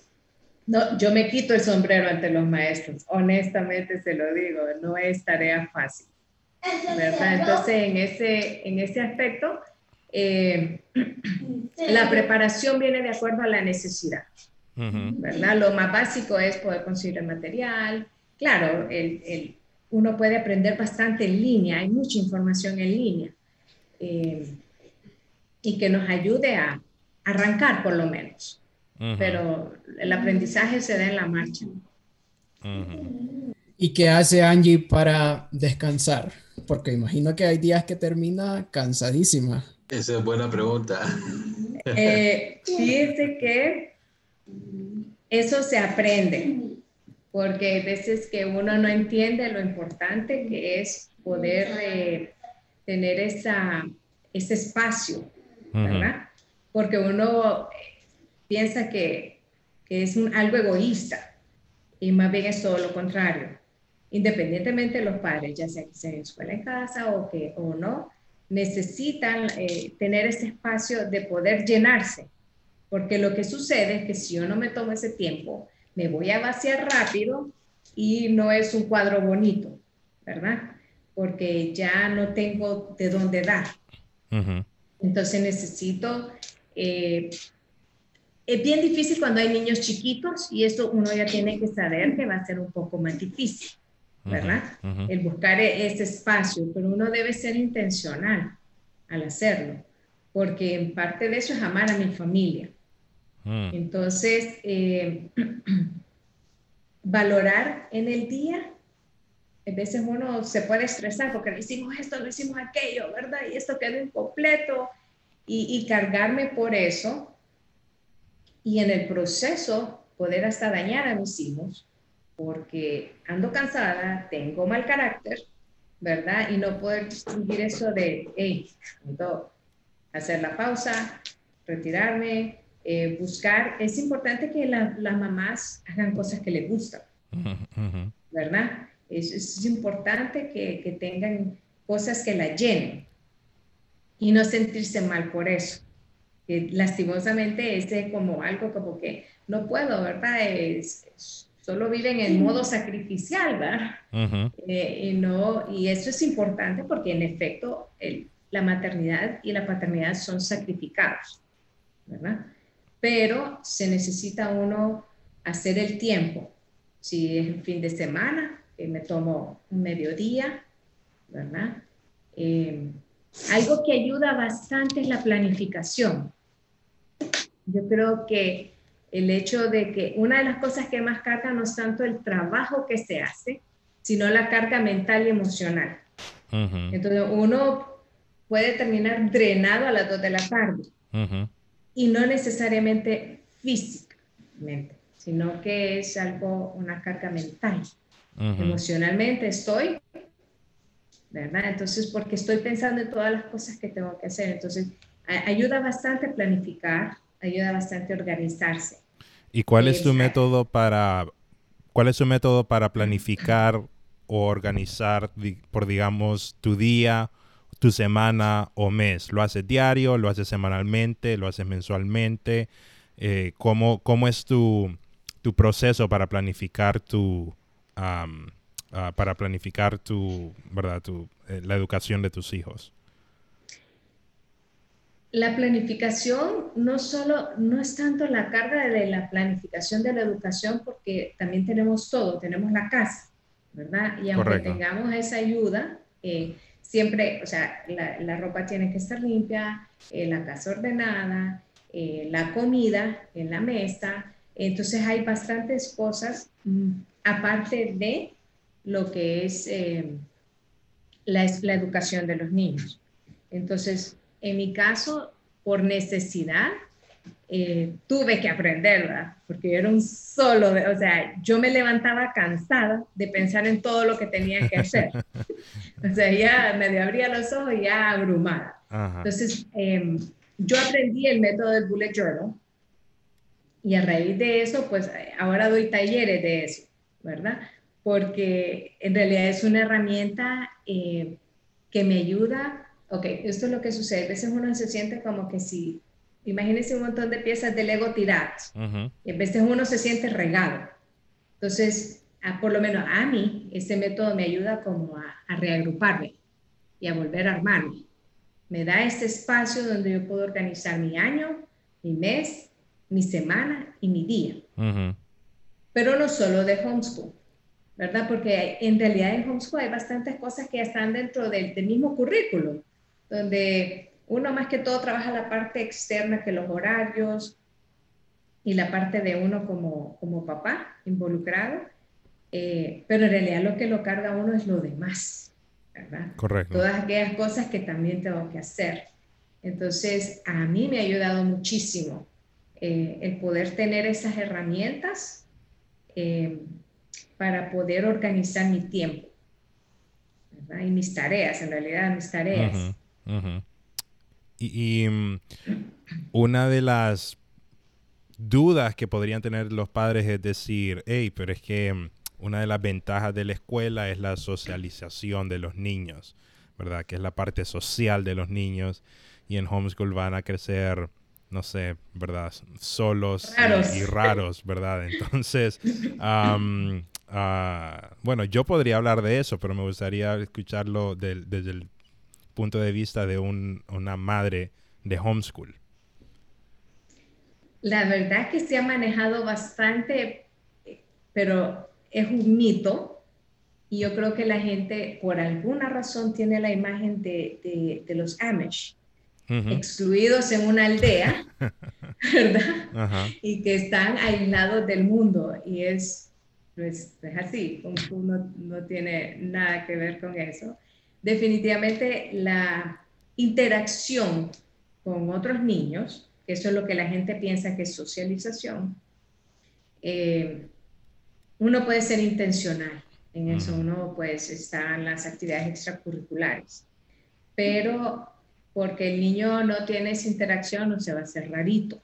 No, yo me quito el sombrero ante los maestros. Honestamente se lo digo, no es tarea fácil. ¿verdad? Entonces, en ese, en ese aspecto, eh, *clears throat* la preparación viene de acuerdo a la necesidad. ¿verdad? Lo más básico es poder conseguir el material. Claro, el, el uno puede aprender bastante en línea, hay mucha información en línea eh, y que nos ayude a arrancar por lo menos. Pero el aprendizaje se da en la marcha. ¿Y qué hace Angie para descansar? Porque imagino que hay días que termina cansadísima. Esa es buena pregunta. Eh, fíjese que eso se aprende porque hay veces que uno no entiende lo importante que es poder eh, tener esa, ese espacio, ¿verdad? Porque uno piensa que, que es un, algo egoísta y más bien es todo lo contrario. Independientemente de los padres, ya sea que sea en escuela en casa o, que, o no, necesitan eh, tener ese espacio de poder llenarse. Porque lo que sucede es que si yo no me tomo ese tiempo, me voy a vaciar rápido y no es un cuadro bonito, ¿verdad? Porque ya no tengo de dónde dar. Entonces necesito... Eh, es bien difícil cuando hay niños chiquitos y eso uno ya tiene que saber que va a ser un poco más difícil, ¿verdad? El buscar e-, ese espacio, pero uno debe ser intencional al hacerlo, porque en parte de eso es amar a mi familia. Mm. Entonces, eh, *clears throat* valorar en el día, a veces uno se puede estresar porque no hicimos esto, no hicimos aquello, ¿verdad? Y esto quedó incompleto y, cargarme por eso y en el proceso poder hasta dañar a mis hijos porque ando cansada, tengo mal carácter, ¿verdad? Y no poder distinguir eso de, hey, hacer la pausa, retirarme, eh, buscar, es importante que las mamás hagan cosas que les gustan, ¿verdad? Es, es importante que, que, tengan cosas que la llenen y no sentirse mal por eso. Que lastimosamente es como algo como que no puedo, ¿verdad? Es, solo viven en modo sacrificial, ¿verdad? Eh, y, no, y eso es importante porque en efecto el, la maternidad y la paternidad son sacrificados, ¿verdad? pero se necesita uno hacer el tiempo. Si es el fin de semana, que me tomo un mediodía, ¿verdad? Eh, algo que ayuda bastante es la planificación. Yo creo que el hecho de que una de las cosas que más carga no es tanto el trabajo que se hace, sino la carga mental y emocional. Entonces uno puede terminar drenado a las 2 de la tarde y no necesariamente físicamente, sino que es algo, una carga mental. Emocionalmente estoy ¿verdad? Entonces, porque estoy pensando en todas las cosas que tengo que hacer. Entonces, ayuda bastante a planificar, ayuda bastante a organizarse. ¿Y cuál es tu método para, cuál es su método para planificar o organizar, por digamos, tu día, tu semana o mes? ¿Lo haces diario? ¿Lo haces semanalmente? ¿Lo haces mensualmente? Eh, ¿cómo, ¿cómo, es tu, tu, proceso para planificar tu, ah, para planificar tu, ¿verdad? Tu, eh, la educación de tus hijos? La planificación no solo, no es tanto la carga de la planificación de la educación, porque también tenemos todo, tenemos la casa, ¿verdad? Y aunque tengamos esa ayuda, eh, siempre, o sea, la, ropa tiene que estar limpia, eh, la casa ordenada, eh, la comida en la mesa. Entonces hay bastantes cosas, mm, aparte de lo que es la, la educación de los niños. Entonces, en mi caso, por necesidad, eh, tuve que aprenderla, porque era un solo, o sea, yo me levantaba cansada de pensar en todo lo que tenía que hacer. *laughs* o sea, ya medio abría los ojos y ya abrumada. Entonces, em, yo aprendí el método del bullet journal y a raíz de eso, pues ahora doy talleres de eso, ¿verdad? Porque en realidad es una herramienta eh, que me ayuda ok, esto es lo que sucede. A veces uno se siente como que si, imagínense un montón de piezas de Lego tiradas, y a veces uno se siente regado. Entonces, por lo menos a mí, este método me ayuda como a, reagruparme y a volver a armarme. Me da este espacio donde yo puedo organizar mi año, mi mes, mi semana y mi día. Pero no solo de homeschool, ¿verdad? Porque en realidad en homeschool hay bastantes cosas que están dentro del, del mismo currículo donde uno más que todo trabaja la parte externa que los horarios y la parte de uno como, como papá involucrado, eh, pero en realidad lo que lo carga uno es lo demás, ¿verdad? Correcto. Todas aquellas cosas que también tengo que hacer. Entonces, a mí me ha ayudado muchísimo eh, el poder tener esas herramientas eh, para poder organizar mi tiempo ¿verdad? y mis tareas, en realidad mis tareas. Y, mm, una de las dudas que podrían tener los padres es decir, hey, pero es que mm, una de las ventajas de la escuela es la socialización de los niños, ¿verdad? Que es la parte social de los niños y en homeschool van a crecer, no sé, ¿verdad? Solos Y, raros, ¿verdad? Entonces, *laughs* ah, bueno, yo podría hablar de eso, pero me gustaría escucharlo desde el punto de vista de una madre de homeschool? La verdad que se ha manejado bastante, pero es un mito. Y yo creo que la gente, por alguna razón, tiene la imagen de, los Amish, excluidos en una aldea, *laughs* ¿verdad? Y que están aislados del mundo. Y es, pues, es así, uno no tiene nada que ver con eso definitivamente la interacción con otros niños, que eso es lo que la gente piensa que es socialización, eh, uno puede ser intencional. En eso, uno pues en las actividades extracurriculares, pero porque el niño no tiene esa interacción, no se va a hacer rarito,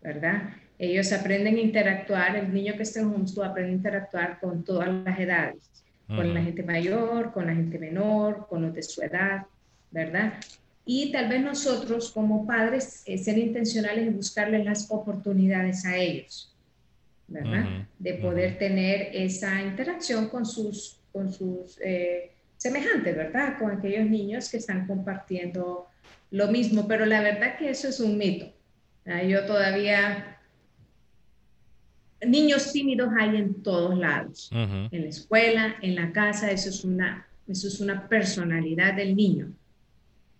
¿verdad? Ellos aprenden a interactuar, el niño que está en homeschool aprende a interactuar con todas las edades con la gente mayor, con la gente menor, con los de su edad, ¿verdad? Y tal vez nosotros como padres eh, ser intencionales en buscarles las oportunidades a ellos, ¿verdad? De poder tener esa interacción con sus, con sus eh, semejantes, ¿verdad? Con aquellos niños que están compartiendo lo mismo, pero la verdad que eso es un mito. Yo todavía niños tímidos hay en todos lados, en la escuela, en la casa, eso es, una, eso es una personalidad del niño,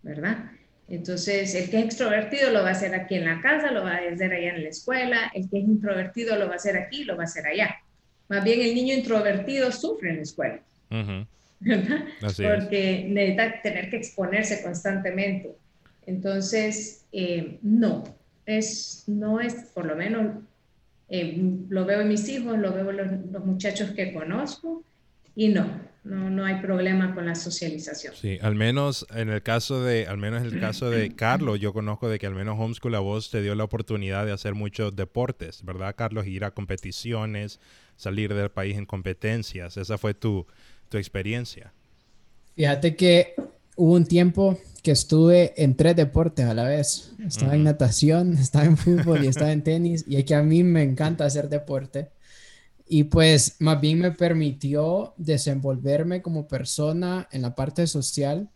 ¿verdad? Entonces, el que es extrovertido lo va a hacer aquí en la casa, lo va a hacer allá en la escuela, el que es introvertido lo va a hacer aquí, lo va a hacer allá. Más bien el niño introvertido sufre en la escuela, ¿verdad? Porque necesita tener que exponerse constantemente. Entonces, eh, no, es, no es, por lo menos eh, lo veo en mis hijos, lo veo en los, muchachos que conozco y no, no, no hay problema con la socialización. Sí, al menos en el caso de, al menos en el caso de *clears throat* Carlos, yo conozco de que al menos Homeschool a vos te dio la oportunidad de hacer muchos deportes, ¿verdad, Carlos? Ir a competiciones, salir del país en competencias. Esa fue tu, tu experiencia. Fíjate que hubo un tiempo que estuve en tres deportes a la vez. Estaba en natación, *laughs* estaba en *laughs* fútbol y estaba en tenis. Y es que a mí me encanta hacer deporte. Y pues más bien me permitió desenvolverme como persona en la parte social,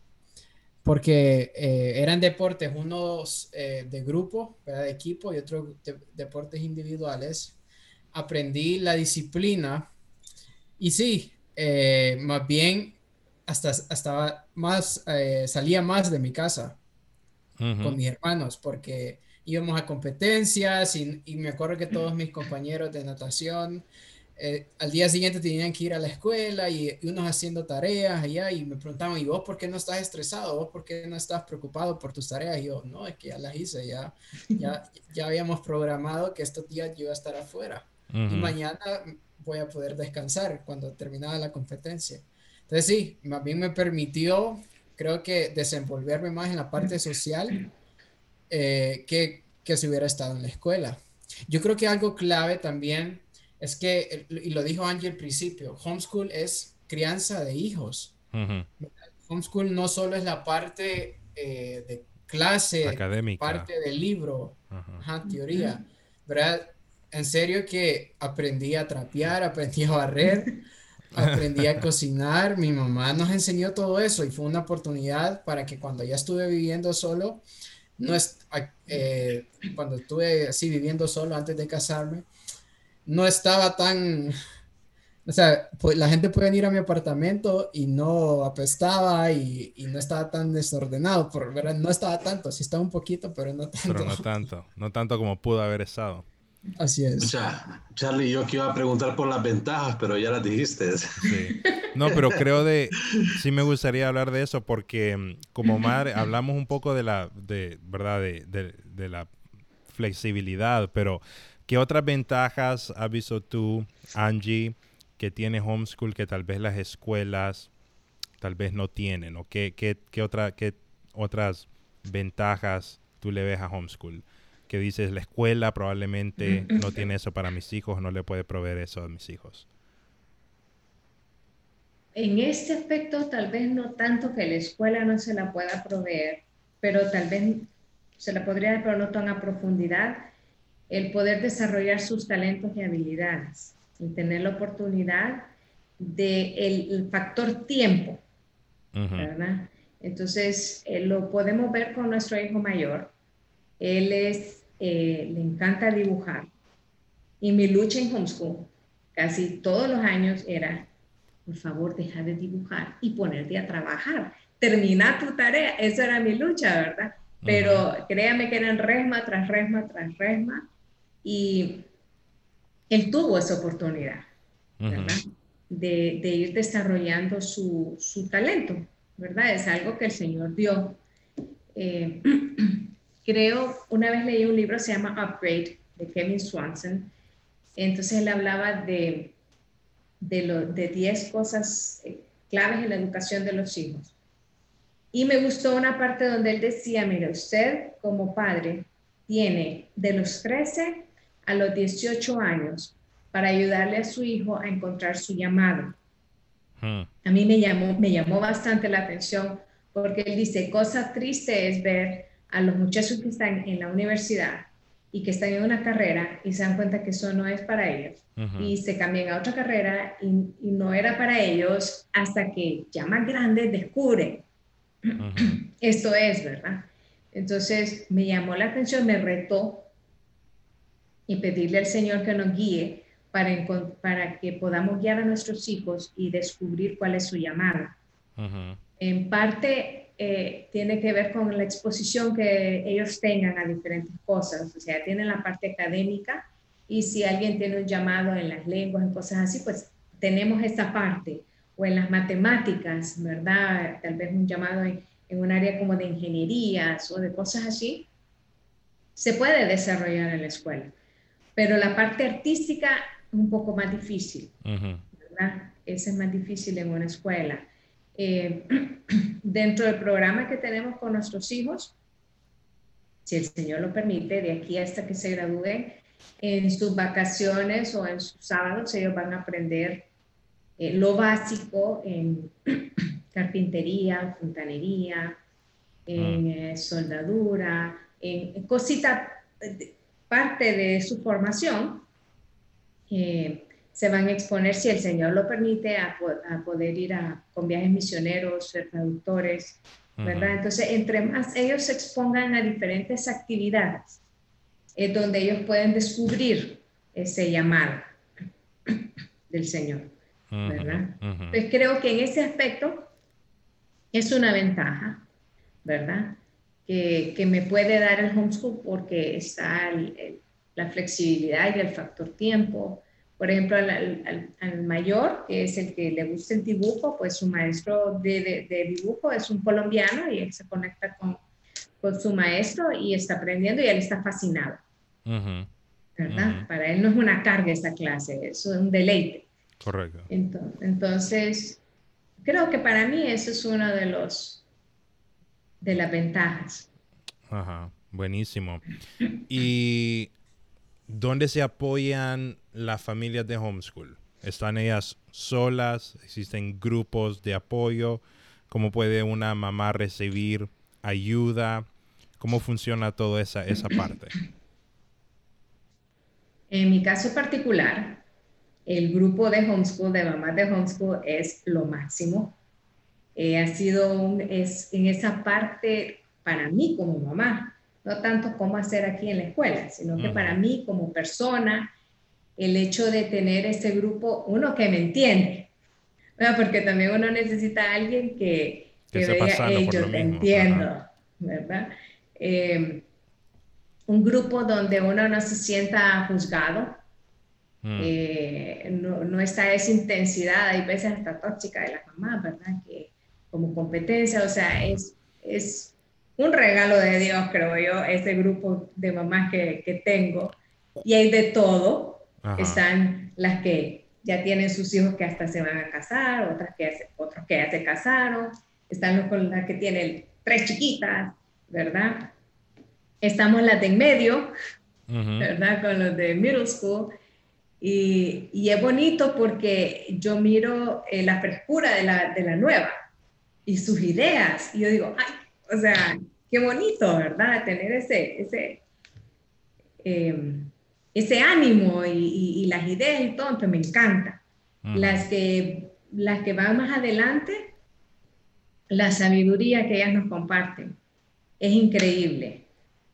porque eh, eran deportes, unos eh, de grupo, de equipo y otros deportes individuales. Aprendí la disciplina y sí, eh, más bien hasta, hasta más, salía más de mi casa con mis hermanos, porque íbamos a competencias y, y, me acuerdo que todos mis compañeros de natación eh, al día siguiente tenían que ir a la escuela y, unos haciendo tareas allá y me preguntaban, ¿y vos por qué no estás estresado? ¿Vos por qué no estás preocupado por tus tareas? Y yo, no, es que ya las hice, ya, ya, ya habíamos programado que estos días yo iba a estar afuera y mañana voy a poder descansar cuando terminaba la competencia. Entonces sí, más bien me permitió, creo que desenvolverme más en la parte social eh, que, que si hubiera estado en la escuela. Yo creo que algo clave también es que, y lo dijo Angie al principio, homeschool es crianza de hijos. Homeschool no solo es la parte eh, de clase, académica, parte del libro, teoría, ¿verdad? En serio que aprendí a trapear, aprendí a barrer, aprendí a cocinar, mi mamá nos enseñó todo eso y fue una oportunidad para que cuando ya estuve viviendo solo, no es, eh, cuando estuve así viviendo solo antes de casarme, no estaba tan, o sea, pues la gente puede ir a mi apartamento y no apestaba y, no estaba tan desordenado, por verdad, no estaba tanto, sí estaba un poquito, pero no tanto. Pero no tanto, no tanto como pudo haber estado. Así es. O sea, Charlie, yo que iba a preguntar por las ventajas, pero ya las dijiste. Sí. No, pero creo de, sí me gustaría hablar de eso porque mm, como madre hablamos un poco de la, de, ¿verdad? de, de la flexibilidad, pero ¿Qué otras ventajas has visto tú, Angie, que tiene homeschool que tal vez las escuelas tal vez no tienen? ¿O qué, qué, qué, otra, qué otras ventajas tú le ves a homeschool? Que dices, la escuela probablemente no tiene eso para mis hijos, no le puede proveer eso a mis hijos. En este aspecto, tal vez no tanto que la escuela no se la pueda proveer, pero tal vez se la podría, pero no tan a profundidad el poder desarrollar sus talentos y habilidades y tener la oportunidad del de el factor tiempo, ¿verdad? Entonces, eh, lo podemos ver con nuestro hijo mayor. Él es, eh, le encanta dibujar. Y mi lucha en homeschool, casi todos los años, era, por favor, deja de dibujar y ponerte a trabajar. Termina tu tarea. Esa era mi lucha, ¿verdad? Pero créame que eran resma tras resma tras resma y él tuvo esa oportunidad, ¿verdad? de, de, ir desarrollando su, su, talento, ¿verdad? Es algo que el Señor dio. Eh, *clears throat* creo, una vez leí un libro, se llama Upgrade, de Kevin Swanson. Entonces él hablaba de, de, lo, de 10 cosas eh, claves en la educación de los hijos. Y me gustó una parte donde él decía, mire, usted como padre tiene de los 13 a los 18 años para ayudarle a su hijo a encontrar su llamado. Hmm. A mí me llamó, me llamó bastante la atención porque él dice, cosa triste es ver a los muchachos que están en la universidad y que están en una carrera y se dan cuenta que eso no es para ellos y se cambian a otra carrera y, no era para ellos hasta que ya más grandes descubren *clears throat* esto es, ¿verdad? Entonces me llamó la atención, me retó y pedirle al Señor que nos guíe para, para que podamos guiar a nuestros hijos y descubrir cuál es su llamado. En parte eh, tiene que ver con la exposición que ellos tengan a diferentes cosas, o sea, tienen la parte académica y si alguien tiene un llamado en las lenguas, y cosas así, pues tenemos esta parte, o en las matemáticas, ¿verdad? Tal vez un llamado en, en un área como de ingenierías o de cosas así, se puede desarrollar en la escuela pero la parte artística un poco más difícil, ¿verdad? Eso es más difícil en una escuela. Eh, *clears throat* dentro del programa que tenemos con nuestros hijos, si el Señor lo permite, de aquí hasta que se gradúen, en sus vacaciones o en sus sábados, ellos van a aprender eh, lo básico en *clears throat* carpintería, fontanería, en mm. eh, soldadura, en, cosita, parte de su formación. Eh, se van a exponer, si el Señor lo permite, a, poder ir a, con viajes misioneros, ser traductores, ¿verdad? Entonces, entre más ellos se expongan a diferentes actividades, es donde ellos pueden descubrir ese llamado *coughs* del Señor, ¿verdad? Entonces, creo que en ese aspecto es una ventaja, ¿verdad? Que, que me puede dar el homeschool porque está la flexibilidad y el factor tiempo, por ejemplo, al, mayor, que es el que le gusta el dibujo, pues su maestro de, dibujo es un colombiano y él se conecta con, con, su maestro y está aprendiendo y él está fascinado. ¿Verdad? Para él no es una carga esta clase, es un deleite. Correcto. Entonces, entonces, creo que para mí eso es uno de los de las ventajas. Ajá, buenísimo. *clears throat* Y ¿Dónde se apoyan las familias de homeschool? ¿Están ellas solas? ¿Existen grupos de apoyo? ¿Cómo puede una mamá recibir ayuda? ¿Cómo funciona toda esa, esa parte? En mi caso particular, el grupo de homeschool, de mamás de homeschool, es lo máximo. Eh, ha sido un, es, en esa parte para mí como mamá no tanto cómo hacer aquí en la escuela, sino que para mí como persona, el hecho de tener ese grupo, uno que me entiende, porque también uno necesita a alguien que, que, vea, yo te entiendo, ¿verdad? Em, un grupo donde uno no se sienta juzgado, mm. eh, no, no, está esa intensidad, hay veces hasta tóxica de la mamá, ¿verdad? Que como competencia, o sea, es, es un regalo de Dios, creo yo, ese grupo de mamás que, que tengo. Y hay de todo. Están las que ya tienen sus hijos que hasta se van a casar, otras que, otros que ya se casaron. Están los con las que tienen tres chiquitas, ¿verdad? Estamos las de en medio, ¿verdad? Con los de middle school. Y, y, es bonito porque yo miro eh, la frescura de la, de la nueva y sus ideas. Y yo digo, ay, o sea, qué bonito, ¿verdad? Tener ese, ese, em, ese ánimo y, las ideas y todo, que me encanta. Las, que, las que van más adelante, la sabiduría que ellas nos comparten es increíble,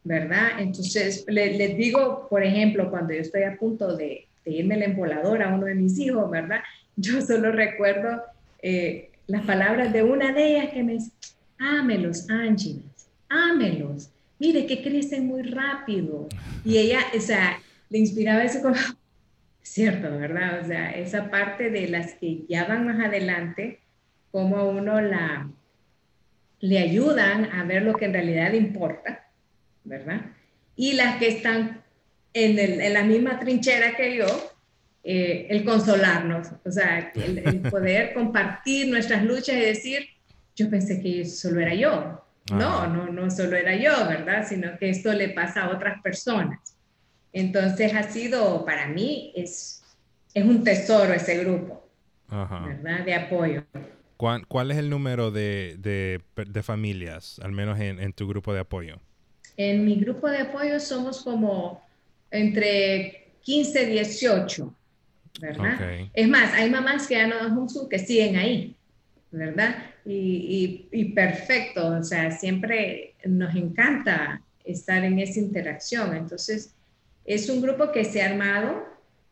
¿verdad? Entonces, les, digo, por ejemplo, cuando yo estoy a punto de, irme la emboladora a uno de mis hijos, ¿verdad? *laughs* Yo solo recuerdo eh, las palabras de una de ellas que me dice, ámelos, Angie, ámelos. Mire que crecen muy rápido. Y ella, o sea, le inspiraba eso como, *laughs* cierto, ¿verdad? O sea, esa parte de las que ya van más adelante, como uno la, le ayudan a ver lo que en realidad importa, ¿verdad? Y las que están en, la misma trinchera que yo, eh, el consolarnos, o sea, el, *laughs* poder compartir nuestras luchas y decir, yo pensé que solo era yo. No, no, no solo era yo, ¿verdad? Sino que esto le pasa a otras personas. Entonces ha sido, para mí, es, es un tesoro ese grupo, ¿verdad? De apoyo. ¿Cuál, es el número de, de, familias, al menos en, en, tu grupo de apoyo? En mi grupo de apoyo somos como entre 15 y 18, ¿verdad? Es más, hay mamás que ya no dan que siguen ahí, ¿verdad? Y, y, perfecto, o sea, siempre nos encanta estar en esa interacción. Entonces, es un grupo que se ha armado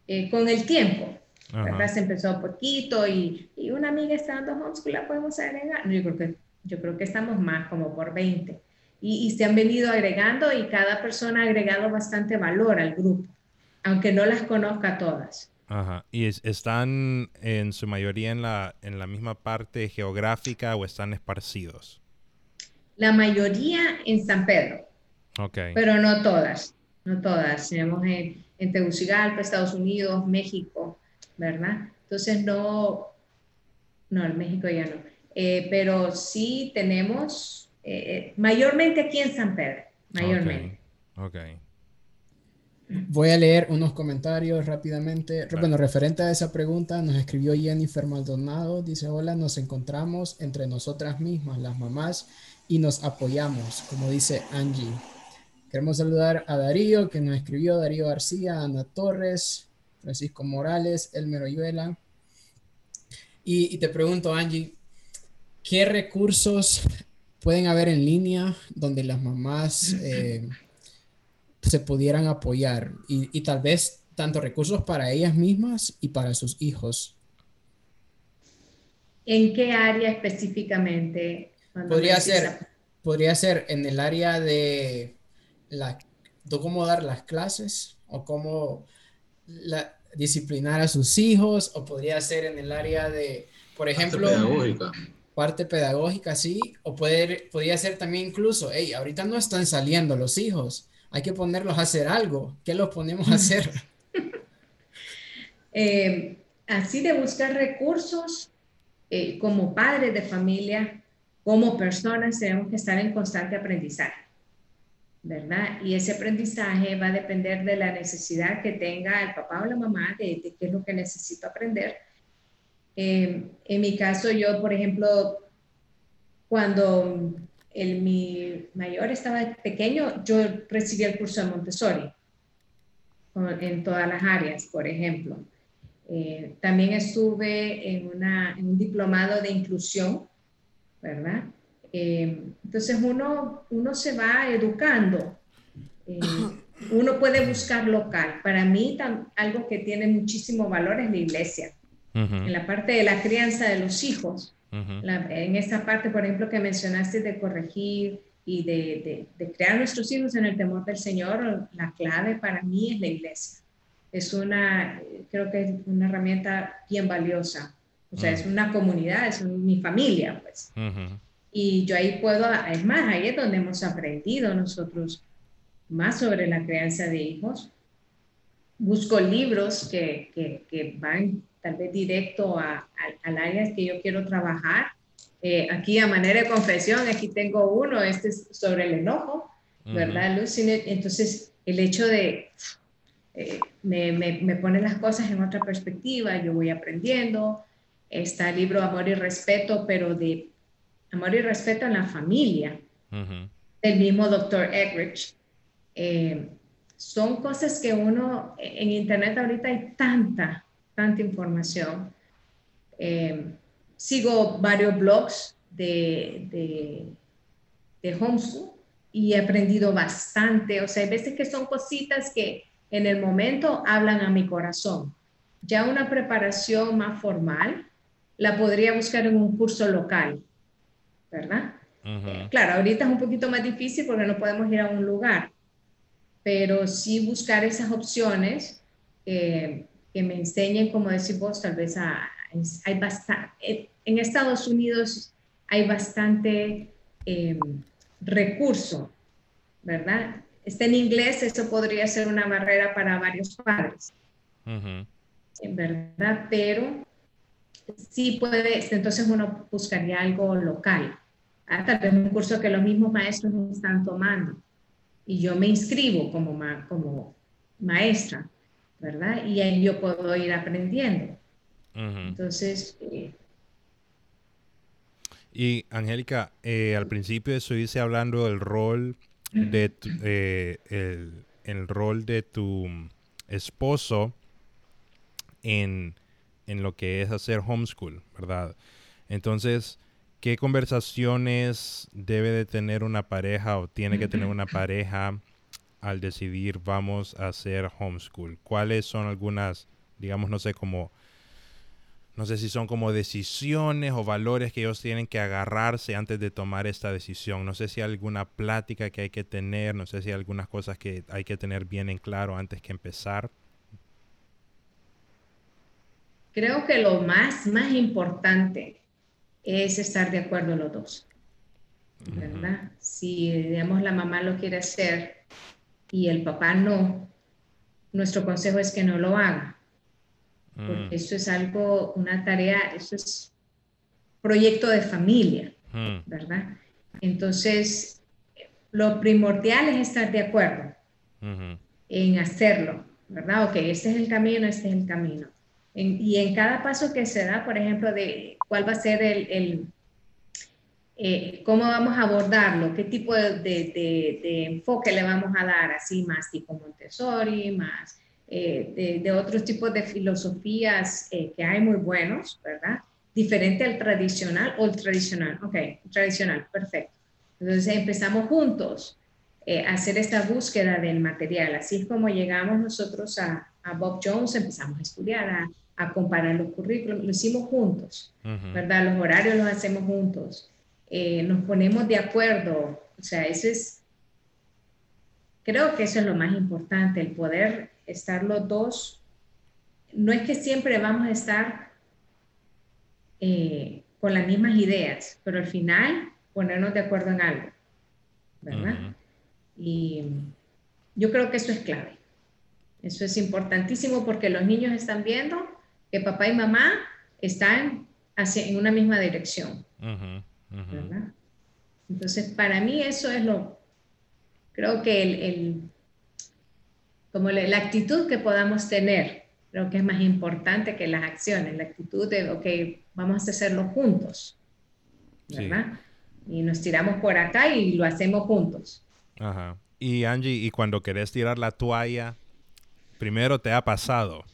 eh, con el tiempo, ¿verdad? Se empezó poquito y, y una amiga está dando homeschool, la podemos agregar. Yo creo que, yo creo que estamos más, como por 20. Y, y se han venido agregando y cada persona ha agregado bastante valor al grupo, aunque no las conozca todas. Ajá. ¿Y están en su mayoría en la, en la misma parte geográfica o están esparcidos? La mayoría en San Pedro. Ok. Pero no todas, no todas. Tenemos en, en Tegucigalpa, Estados Unidos, México, ¿verdad? Entonces no, No, en México ya no. Eh, pero sí tenemos, eh, mayormente aquí en San Pedro, mayormente. Ok. Voy a leer unos comentarios rápidamente. Bueno, referente a esa pregunta, nos escribió Jennifer Maldonado. Dice, hola, nos encontramos entre nosotras mismas, las mamás, y nos apoyamos, como dice Angie. Queremos saludar a Darío, que nos escribió, Darío García, Ana Torres, Francisco Morales, Elmer Oyuela. Y, te pregunto, Angie, ¿qué recursos pueden haber en línea donde las mamás... *clears throat* Eh, se pudieran apoyar y, tal vez tanto recursos para ellas mismas y para sus hijos. ¿En qué área específicamente? Podría ser, podría ser en el área de, la, cómo dar las clases o cómo la, disciplinar a sus hijos o podría ser en el área de, por ejemplo, parte pedagógica, parte pedagógica sí, o poder, podría ser también incluso, hey, ahorita no están saliendo los hijos, hay que ponerlos a hacer algo. ¿Qué los ponemos a hacer? *laughs* Eh, así de buscar recursos eh, como padres de familia, como personas, tenemos que estar en constante aprendizaje, ¿verdad? Y ese aprendizaje va a depender de la necesidad que tenga el papá o la mamá de, qué es lo que necesito aprender. Eh, en mi caso, yo, por ejemplo, cuando el, mi mayor estaba pequeño, yo recibí el curso de Montessori en todas las áreas, por ejemplo. Eh, también estuve en, una, un diplomado de inclusión, ¿verdad? Eh, entonces uno, uno se va educando. Eh, uno puede buscar local. Para mí, algo que tiene muchísimo valor es la iglesia. En la parte de la crianza de los hijos, en esa parte, por ejemplo, que mencionaste de corregir y de, de, crear nuestros hijos en el temor del Señor, la clave para mí es la iglesia. Es una, creo que es una herramienta bien valiosa. O sea, es una comunidad, es mi familia, pues. Y yo ahí puedo, es más, ahí es donde hemos aprendido nosotros más sobre la crianza de hijos. Busco libros que, que, que van tal vez directo a, al área que yo quiero trabajar. Eh, aquí a manera de confesión, aquí tengo uno, este es sobre el enojo, ¿verdad, Lucy? Entonces, el hecho de, eh, me, me, me, pone las cosas en otra perspectiva, yo voy aprendiendo. Está el libro Amor y Respeto, pero de Amor y Respeto en la familia, del mismo doctor Egrich. Eh, son cosas que uno, en Internet ahorita hay tanta tanta información. Eh, sigo varios blogs de, de, de homeschool y he aprendido bastante. O sea, hay veces que son cositas que en el momento hablan a mi corazón. Ya una preparación más formal la podría buscar en un curso local, ¿verdad? claro, ahorita es un poquito más difícil porque no podemos ir a un lugar, pero sí buscar esas opciones eh, que me enseñen, como decís vos, tal vez hay bastante, en Estados Unidos hay bastante em, recurso, ¿verdad? Está en inglés, eso podría ser una barrera para varios padres, en verdad, pero sí puede, entonces uno buscaría algo local, tal vez un curso que los mismos maestros están tomando. Y yo me inscribo como, como maestra ¿verdad? Y ahí yo puedo ir aprendiendo. Entonces... Eh, y Angélica, eh, al principio estuviste hablando del rol de eh, el, rol de tu esposo en, en lo que es hacer homeschool, ¿verdad? Entonces, ¿qué conversaciones debe de tener una pareja o tiene que tener una pareja al decidir vamos a hacer homeschool? ¿Cuáles son algunas, digamos, no sé, como, no sé si son como decisiones o valores que ellos tienen que agarrarse antes de tomar esta decisión? No sé si hay alguna plática que hay que tener, no sé si hay algunas cosas que hay que tener bien en claro antes que empezar. Creo que lo más, más importante es estar de acuerdo los dos. ¿verdad? Si, digamos, la mamá lo quiere hacer y el papá no, nuestro consejo es que no lo haga. Porque mm. eso es algo, una tarea, eso es proyecto de familia, hmm. ¿verdad? Entonces, lo primordial es estar de acuerdo en hacerlo, ¿verdad? Ok, este es el camino, este es el camino. y en cada paso que se da, por ejemplo, de cuál va a ser el, eh, cómo vamos a abordarlo, qué tipo de, enfoque le vamos a dar, así más tipo Montessori, más eh, de, otros tipos de filosofías eh, que hay muy buenos, ¿verdad? Diferente al tradicional o el tradicional, ok, tradicional, perfecto. Entonces empezamos juntos a hacer esta búsqueda del material, así es como llegamos nosotros a, Bob Jones, empezamos a estudiar, a, comparar los currículos, lo hicimos juntos, ¿verdad? Los horarios los hacemos juntos. Eh, nos ponemos de acuerdo. O sea, eso es, creo que eso es lo más importante, el poder estar los dos. No es que siempre vamos a estar eh, con las mismas ideas, pero al final ponernos de acuerdo en algo, ¿verdad? Y yo creo que eso es clave. Eso es importantísimo porque los niños están viendo que papá y mamá están hacia, en una misma dirección. Entonces, para mí eso es lo, creo que el, como la, actitud que podamos tener, creo que es más importante que las acciones, la actitud de, ok, vamos a hacerlo juntos, ¿verdad? Y nos tiramos por acá y lo hacemos juntos. Ajá. Y Angie, y cuando querés tirar la toalla, primero te ha pasado.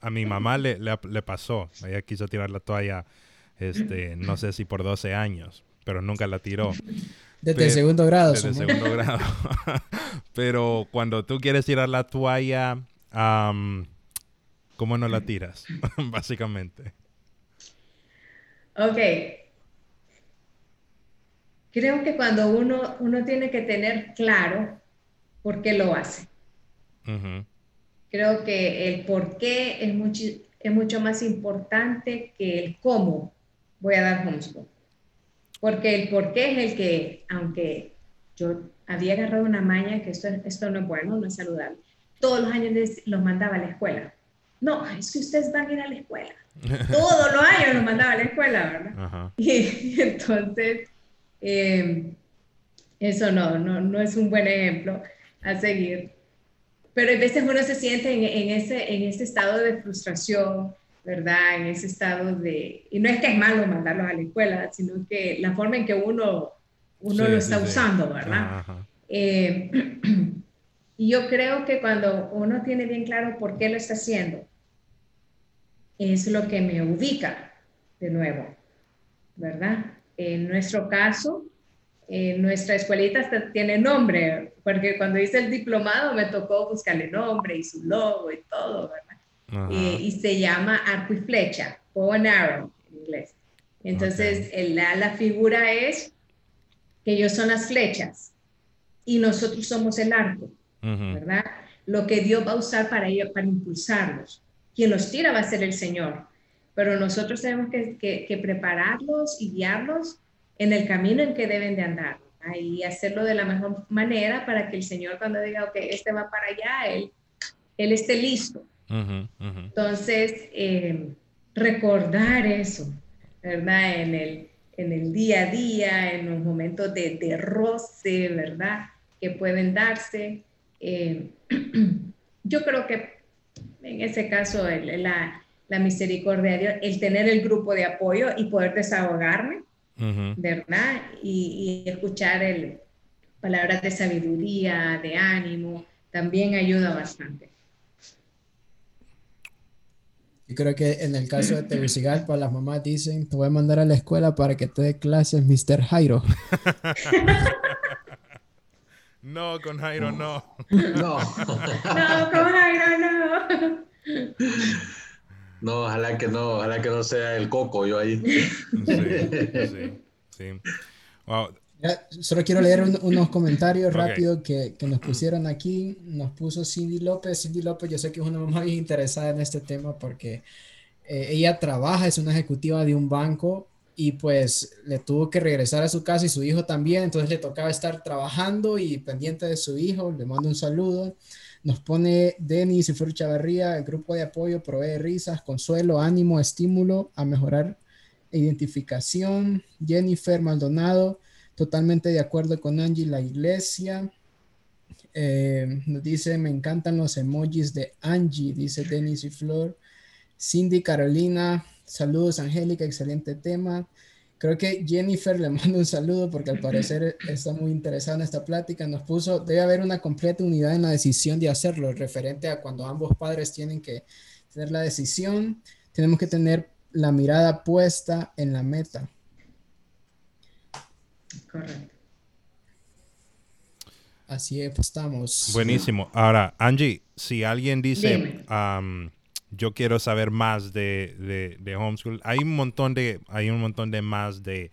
A mi mamá le, le, le pasó. Ella quiso tirar la toalla este, no sé si por 12 años, pero nunca la tiró. Desde el segundo grado. Desde segundo grado. *laughs* pero cuando tú quieres tirar la toalla, ¿cómo no la tiras? *laughs* Básicamente. Ok. Creo que cuando uno, uno tiene que tener claro por qué lo hace. Creo que el por qué es mucho, es mucho más importante que el cómo voy a dar homeschool. Porque el por qué es el que, aunque yo había agarrado una maña que esto, esto no es bueno, no es saludable, todos los años los mandaba a la escuela. No, es que ustedes van a ir a la escuela. *laughs* Todos los años los mandaba a la escuela, ¿verdad? *laughs* Y, entonces, em, eso no, no, no es un buen ejemplo a seguir. Pero a veces uno se siente en, en, ese, en ese estado de frustración, ¿verdad? En ese estado de, y no es que es malo mandarlos a la escuela, sino que la forma en que uno, uno lo está usando, ¿verdad? Eh, *clears throat* y yo creo que cuando uno tiene bien claro por qué lo está haciendo, es lo que me ubica de nuevo, ¿verdad? En nuestro caso, nuestra escuelita tiene nombre, porque cuando hice el diplomado me tocó buscarle nombre y su logo y todo, ¿verdad? Eh, y se llama arco y flecha, bow and arrow en inglés. Entonces, la, figura es que ellos son las flechas y nosotros somos el arco, ¿verdad? Lo que Dios va a usar para ellos, para impulsarlos. Quien los tira va a ser el Señor, pero nosotros tenemos que, prepararlos y guiarlos en el camino en que deben de andar y hacerlo de la mejor manera para que el Señor cuando diga, ok, este va para allá, él, él esté listo. Entonces, eh, recordar eso, ¿verdad? En el, en el día a día, en los momentos de, de roce, ¿verdad? Que pueden darse. Eh, *clears throat* yo creo que en ese caso la, la, misericordia de Dios, el tener el grupo de apoyo y poder desahogarme, ¿verdad? Y, y, escuchar el, palabras de sabiduría, de ánimo, también ayuda bastante. Yo creo que en el caso de *clears throat* Tegucigalpa, las mamás dicen, te voy a mandar a la escuela para que te dé clases Mr. Jairo. *laughs* no, con Jairo no. No. *laughs* no, con Jairo no. No, ojalá que no, ojalá que no sea el coco yo ahí. Sí, sí, sí. Wow, solo quiero leer unos comentarios rápidos que, que, nos pusieron aquí. Nos puso Cindy López. Cindy López, yo sé que es una mamá bien interesada en este tema porque eh, ella trabaja, es una ejecutiva de un banco y pues le tuvo que regresar a su casa y su hijo también. Entonces le tocaba estar trabajando y pendiente de su hijo. Le mando un saludo. Nos pone Denis y Flor Chavarría, el grupo de apoyo provee risas, consuelo, ánimo, estímulo a mejorar identificación. Jennifer Maldonado, totalmente de acuerdo con Angie La Iglesia. Eh, nos dice, me encantan los emojis de Angie, dice Denis y Flor. Cindy Carolina, saludos Angélica, excelente tema. Creo que Jennifer le *laughs* mando un saludo porque al parecer está muy interesada en esta plática. Nos puso, debe haber una completa unidad en la decisión de hacerlo, referente a cuando ambos padres tienen que tener la decisión, tenemos que tener la mirada puesta en la meta. Correcto. Así estamos. Buenísimo. Ahora, Angie, si alguien dice, yo quiero saber más de, homeschool. Hay un montón de, hay un montón de más de,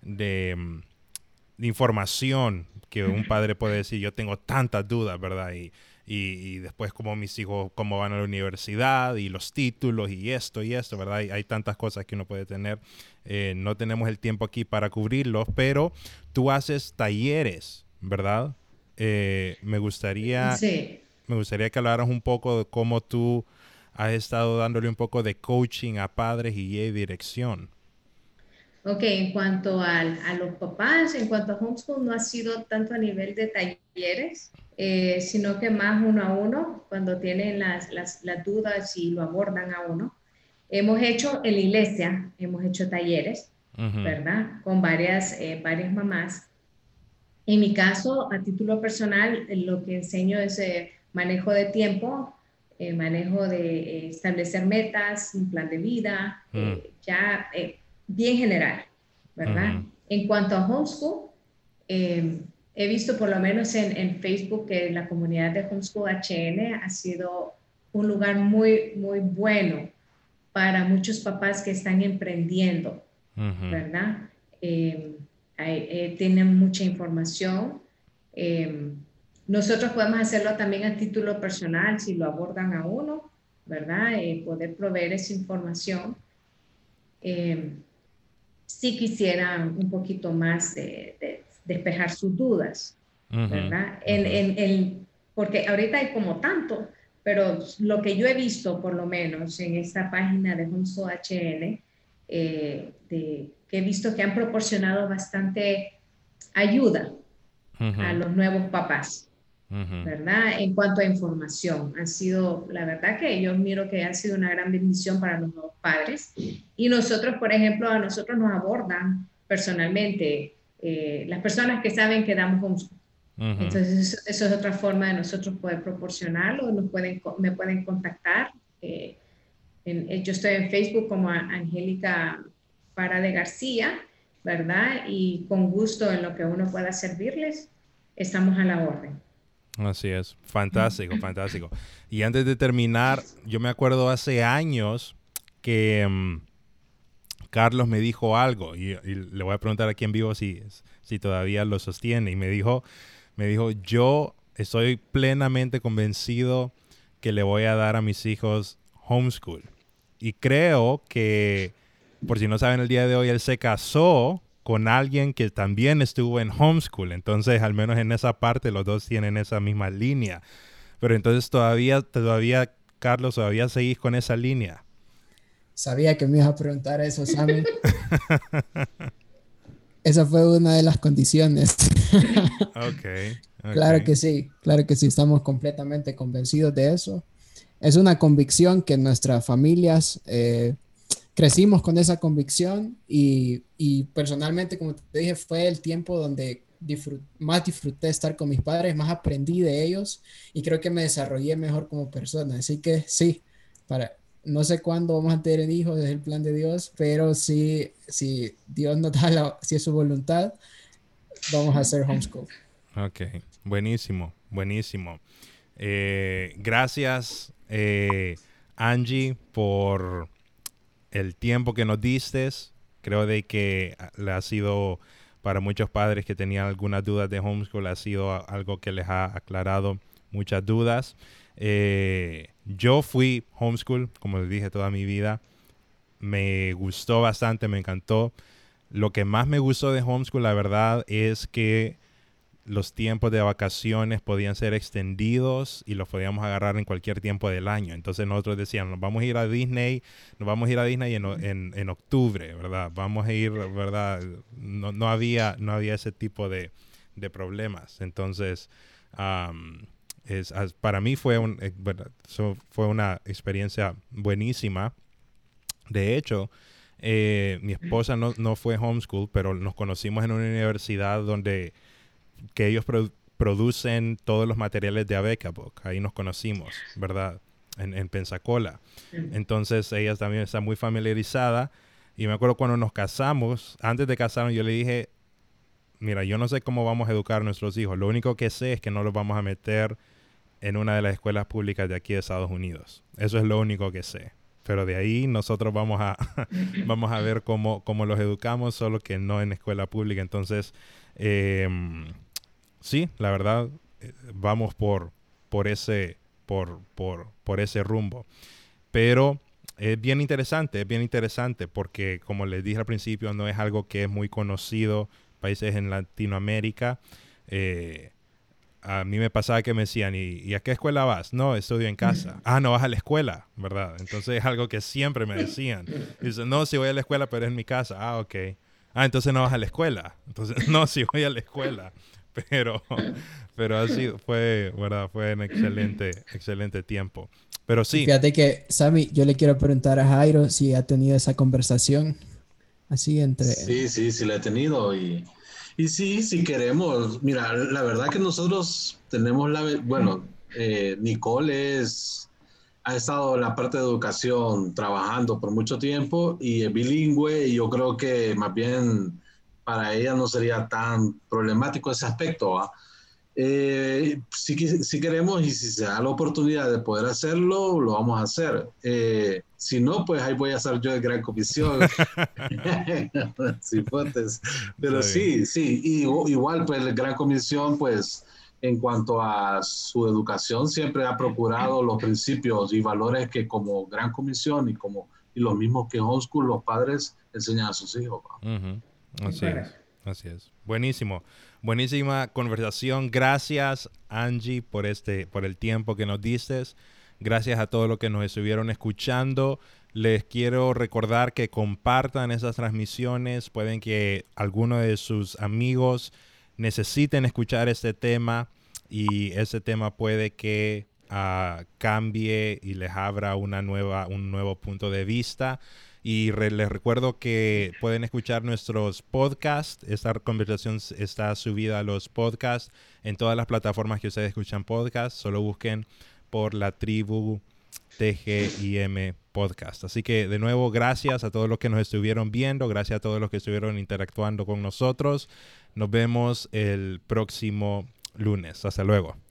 de, mm, información que un *laughs* padre puede decir, yo tengo tantas dudas, ¿verdad? Y, y, después como mis hijos, cómo van a la universidad y los títulos y esto y esto, ¿verdad? Hay, hay tantas cosas que uno puede tener. Eh, no tenemos el tiempo aquí para cubrirlos, pero tú haces talleres, ¿verdad? Eh, me gustaría... Me gustaría que hablaras un poco de cómo tú has estado dándole un poco de coaching a padres y de dirección. Ok, en cuanto al, a los papás, en cuanto a homeschool, no ha sido tanto a nivel de talleres, eh, sino que más uno a uno, cuando tienen las, las, las, dudas y lo abordan a uno. Hemos hecho en la iglesia, hemos hecho talleres, ¿verdad? Con varias, eh, varias mamás. En mi caso, a título personal, lo que enseño es eh, manejo de tiempo, eh, manejo de eh, establecer metas, un plan de vida, eh, mm. ya bien general, ¿verdad? En cuanto a homeschool, em, he visto por lo menos en, en, Facebook que la comunidad de Homeschool HN ha sido un lugar muy, muy bueno para muchos papás que están emprendiendo, ¿verdad? Em, tienen mucha información. Em, nosotros podemos hacerlo también a título personal si lo abordan a uno, ¿verdad? Eh, poder proveer esa información. Si quisieran un poquito más de, despejar sus dudas, ¿verdad? en, porque ahorita hay como tanto, pero lo que yo he visto, por lo menos en esta página de Hunso HN, eh, que he visto que han proporcionado bastante ayuda a los nuevos papás. ¿Verdad? En cuanto a información, ha sido, la verdad que yo miro que ha sido una gran bendición para los nuevos padres. Y nosotros, por ejemplo, a nosotros nos abordan personalmente eh, las personas que saben que damos homeschool. Entonces, eso, es otra forma de nosotros poder proporcionarlo. Nos pueden, me pueden contactar. Eh, eh, yo estoy en Facebook como Angélica Para de García, ¿verdad? Y con gusto en lo que uno pueda servirles, estamos a la orden. Así es, fantástico, fantástico. Y antes de terminar, yo me acuerdo hace años que mm, Carlos me dijo algo y, le voy a preguntar aquí en vivo si, si todavía lo sostiene y me dijo, me dijo, yo estoy plenamente convencido que le voy a dar a mis hijos homeschool. Y creo que, por si no saben, el día de hoy él se casó con alguien que también estuvo en homeschool. Entonces, al menos en esa parte, los dos tienen esa misma línea. Pero entonces todavía, todavía, Carlos, todavía seguís con esa línea. Sabía que me ibas a preguntar eso, Sammy. *laughs* esa fue una de las condiciones. *laughs* okay, Claro que sí, claro que sí, estamos completamente convencidos de eso. Es una convicción que nuestras familias eh, crecimos con esa convicción y, personalmente, como te dije, fue el tiempo donde más disfruté estar con mis padres, más aprendí de ellos y creo que me desarrollé mejor como persona. Así que sí, para, no sé cuándo vamos a tener hijos, es el plan de Dios, pero sí, si Dios nos da la, si es su voluntad, vamos a hacer homeschool. Ok, buenísimo, buenísimo. Eh, gracias, eh, Angie, por el tiempo que nos diste. Creo de que le ha sido para muchos padres que tenían algunas dudas de homeschool, ha sido algo que les ha aclarado muchas dudas. Eh, yo fui homeschool, como les dije, toda mi vida. Me gustó bastante, me encantó. Lo que más me gustó de homeschool, la verdad, es que los tiempos de vacaciones podían ser extendidos y los podíamos agarrar en cualquier tiempo del año. Entonces nosotros decíamos, nos vamos a ir a Disney, nos vamos a ir a Disney en, en, octubre, ¿verdad? Vamos a ir, ¿verdad? No, no había, no había ese tipo de, de problemas. Entonces, es, para mí fue, un, eh, fue una experiencia buenísima. De hecho, eh, mi esposa no, no, fue homeschool, pero nos conocimos en una universidad donde que ellos producen todos los materiales de Abecabook. Ahí nos conocimos, ¿verdad? En, en, Pensacola. Entonces ella también está muy familiarizada. Y me acuerdo cuando nos casamos, antes de casarnos, yo le dije, mira, yo no sé cómo vamos a educar a nuestros hijos. Lo único que sé es que no los vamos a meter en una de las escuelas públicas de aquí de Estados Unidos. Eso es lo único que sé. Pero de ahí nosotros vamos a, *laughs* vamos a ver cómo, cómo los educamos, solo que no en escuela pública. Entonces, eh, sí, la verdad, eh, vamos por, por, ese, por, por, por ese rumbo. Pero es bien interesante, es bien interesante porque, como les dije al principio, no es algo que es muy conocido países en Latinoamérica. Eh, a mí me pasaba que me decían, ¿y, a qué escuela vas? No, estudio en casa. *laughs* Ah, no vas a la escuela, ¿verdad? Entonces es algo que siempre me decían. Dicen, no, si voy a la escuela, pero es en mi casa. Ah, ok. Ah, entonces no vas a la escuela. Entonces, *laughs* no, si voy a la escuela. Pero, pero así fue, ¿verdad? Fue un excelente, excelente tiempo. Pero sí. Fíjate que, Sammy, yo le quiero preguntar a Jairo si ha tenido esa conversación así entre... Sí, sí, sí la he tenido y, y sí, si queremos. Mira, la verdad que nosotros tenemos la... Bueno, eh, Nicole es, ha estado en la parte de educación trabajando por mucho tiempo y es bilingüe y yo creo que más bien para ella no sería tan problemático ese aspecto. Eh, si, si, queremos y si se da la oportunidad de poder hacerlo, lo vamos a hacer. Eh, si no, pues ahí voy a ser yo de gran comisión. *laughs* *laughs* Pero sí, sí, y, igual pues la gran comisión pues en cuanto a su educación siempre ha procurado los principios y valores que como gran comisión y como y los mismos que homeschool los padres enseñan a sus hijos. Así es, así es. Buenísimo. Buenísima conversación. Gracias, Angie, por este, por el tiempo que nos diste. Gracias a todos los que nos estuvieron escuchando. Les quiero recordar que compartan esas transmisiones. Pueden que alguno de sus amigos necesiten escuchar este tema y ese tema puede que ah, cambie y les abra una nueva, un nuevo punto de vista. Y les recuerdo que pueden escuchar nuestros podcasts. Esta conversación está subida a los podcasts en todas las plataformas que ustedes escuchan podcasts. Solo busquen por la tribu TGIM Podcast. Así que de nuevo, gracias a todos los que nos estuvieron viendo, gracias a todos los que estuvieron interactuando con nosotros. Nos vemos el próximo lunes. Hasta luego.